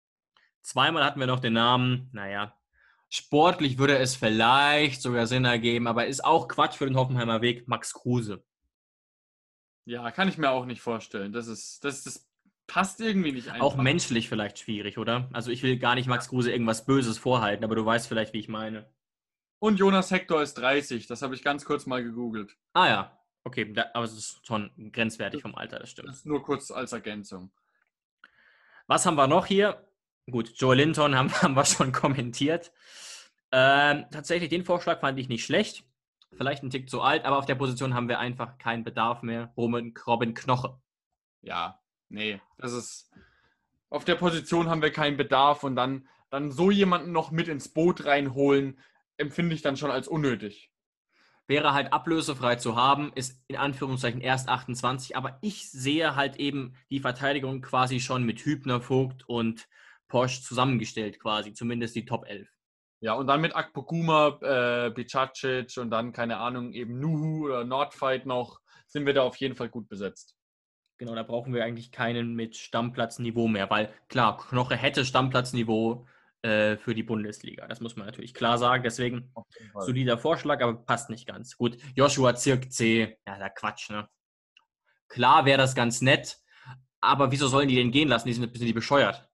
Zweimal hatten wir noch den Namen, naja, sportlich würde es vielleicht sogar Sinn ergeben, aber ist auch Quatsch für den Hoffenheimer Weg, Max Kruse. Ja, kann ich mir auch nicht vorstellen. Das ist, das, das passt irgendwie nicht einfach. Auch menschlich vielleicht schwierig, oder? Also ich will gar nicht Max Kruse irgendwas Böses vorhalten, aber du weißt vielleicht, wie ich meine. Und Jonas Hector ist 30. Das habe ich ganz kurz mal gegoogelt. Ah ja, okay, da, aber es ist schon grenzwertig vom Alter, das stimmt. Das ist nur kurz als Ergänzung. Was haben wir noch hier? Gut, Joe Linton haben, haben wir schon kommentiert. Ähm, tatsächlich, den Vorschlag fand ich nicht schlecht. Vielleicht ein Tick zu alt, aber auf der Position haben wir einfach keinen Bedarf mehr. Robin, Robin Knoche. Ja, nee, das ist. Auf der Position haben wir keinen Bedarf und dann, dann so jemanden noch mit ins Boot reinholen, empfinde ich dann schon als unnötig. Wäre halt ablösefrei zu haben, ist in Anführungszeichen erst 28, aber ich sehe halt eben die Verteidigung quasi schon mit Hübner, Vogt und Porsche zusammengestellt, quasi, zumindest die Top 11. Ja, und dann mit Akpoguma, äh, Bicacic und dann, keine Ahnung, eben Nuhu oder Nordfight noch, sind wir da auf jeden Fall gut besetzt. Genau, da brauchen wir eigentlich keinen mit Stammplatzniveau mehr, weil klar, Knoche hätte Stammplatzniveau äh, für die Bundesliga. Das muss man natürlich klar sagen. Deswegen solider Vorschlag, aber passt nicht ganz. Gut, Joshua Zirkzee, ja, da Quatsch, ne? Klar wäre das ganz nett, aber wieso sollen die den gehen lassen? Die sind, sind die bescheuert.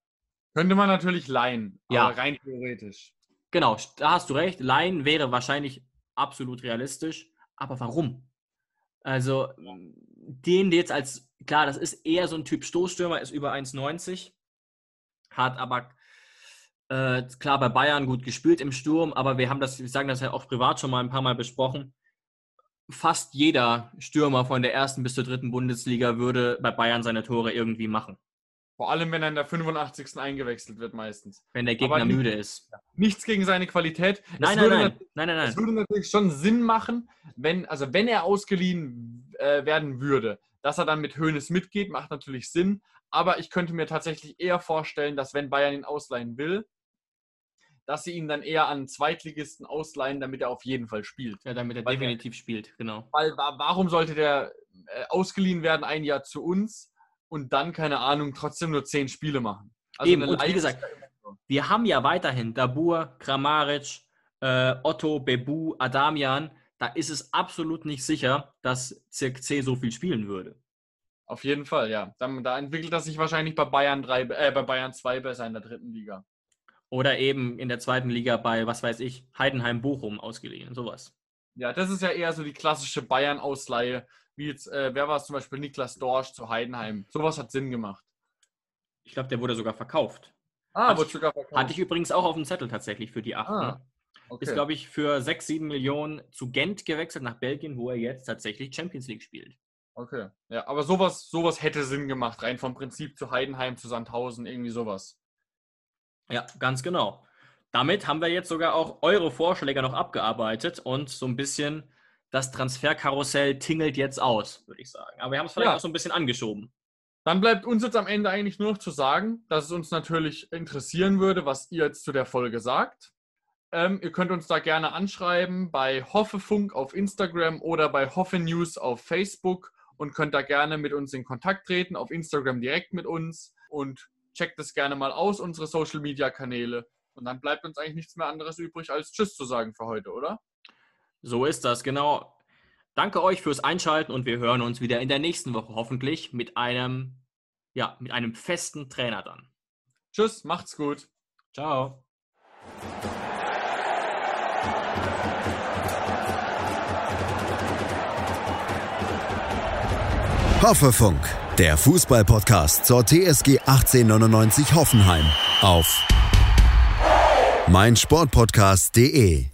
Könnte man natürlich leihen, Ja. aber rein theoretisch. Genau, da hast du recht. Laien wäre wahrscheinlich absolut realistisch. Aber warum? Also, den jetzt als, klar, das ist eher so ein Typ Stoßstürmer, ist über 1,90. Hat aber, äh, klar, bei Bayern gut gespielt im Sturm, aber wir haben das, wir sagen das ja auch privat schon mal ein paar Mal besprochen. Fast jeder Stürmer von der ersten bis zur dritten Bundesliga würde bei Bayern seine Tore irgendwie machen, Vor allem, wenn er in der 85. eingewechselt wird meistens. wenn der Gegner nicht- müde ist. Nichts gegen seine Qualität. Nein, nein, nein, natürlich- nein, nein, Es nein. würde natürlich schon Sinn machen, wenn, also wenn er ausgeliehen äh, werden würde, dass er dann mit Hoeneß mitgeht, macht natürlich Sinn. Aber ich könnte mir tatsächlich eher vorstellen, dass wenn Bayern ihn ausleihen will, dass sie ihn dann eher an Zweitligisten ausleihen, damit er auf jeden Fall spielt. Ja, damit er Weil der- definitiv spielt, genau. Weil wa- warum sollte der äh, ausgeliehen werden ein Jahr zu uns und dann, keine Ahnung, trotzdem nur zehn Spiele machen? Also Eben, und wie gesagt. Wir haben ja weiterhin Dabur, Kramaric, äh, Otto, Bebu, Adamian. Da ist es absolut nicht sicher, dass Zirk C so viel spielen würde. Auf jeden Fall, ja. Dann, da entwickelt er sich wahrscheinlich bei Bayern 3, äh, bei Bayern 2 besser in der dritten Liga. Oder eben in der zweiten Liga bei, was weiß ich, Heidenheim, Bochum ausgeliehen, sowas. Ja, das ist ja eher so die klassische Bayern-Ausleihe, wie jetzt, äh, wer war es zum Beispiel, Niklas Dorsch zu Heidenheim. Sowas hat Sinn gemacht. Ich glaube, der wurde sogar verkauft. Ah, Hatte wurde ich- sogar verkauft. Hatte ich übrigens auch auf dem Zettel tatsächlich für die achten. Ah, okay. Ist, glaube ich, für 6, 7 Millionen zu Gent gewechselt nach Belgien, wo er jetzt tatsächlich Champions League spielt. okay. Ja, aber sowas, sowas hätte Sinn gemacht, rein vom Prinzip zu Heidenheim, zu Sandhausen, irgendwie sowas. Ja, ganz genau. Damit haben wir jetzt sogar auch eure Vorschläge noch abgearbeitet und so ein bisschen das Transferkarussell tingelt jetzt aus, würde ich sagen. Aber wir haben es vielleicht Ja. auch so ein bisschen angeschoben. Dann bleibt uns jetzt am Ende eigentlich nur noch zu sagen, dass es uns natürlich interessieren würde, was ihr jetzt zu der Folge sagt. Ähm, ihr könnt uns da gerne anschreiben bei Hoffefunk auf Instagram oder bei Hoffe News auf Facebook und könnt da gerne mit uns in Kontakt treten, auf Instagram direkt mit uns und checkt es gerne mal aus, unsere Social Media Kanäle. Und dann bleibt uns eigentlich nichts mehr anderes übrig, als Tschüss zu sagen für heute, oder? So ist das, genau. Danke euch fürs Einschalten und wir hören uns wieder in der nächsten Woche hoffentlich mit einem, ja, mit einem festen Trainer dann. Tschüss, macht's gut. Ciao. Hoffefunk, der Fußballpodcast zur TSG 1899 Hoffenheim auf meinsportpodcast.de.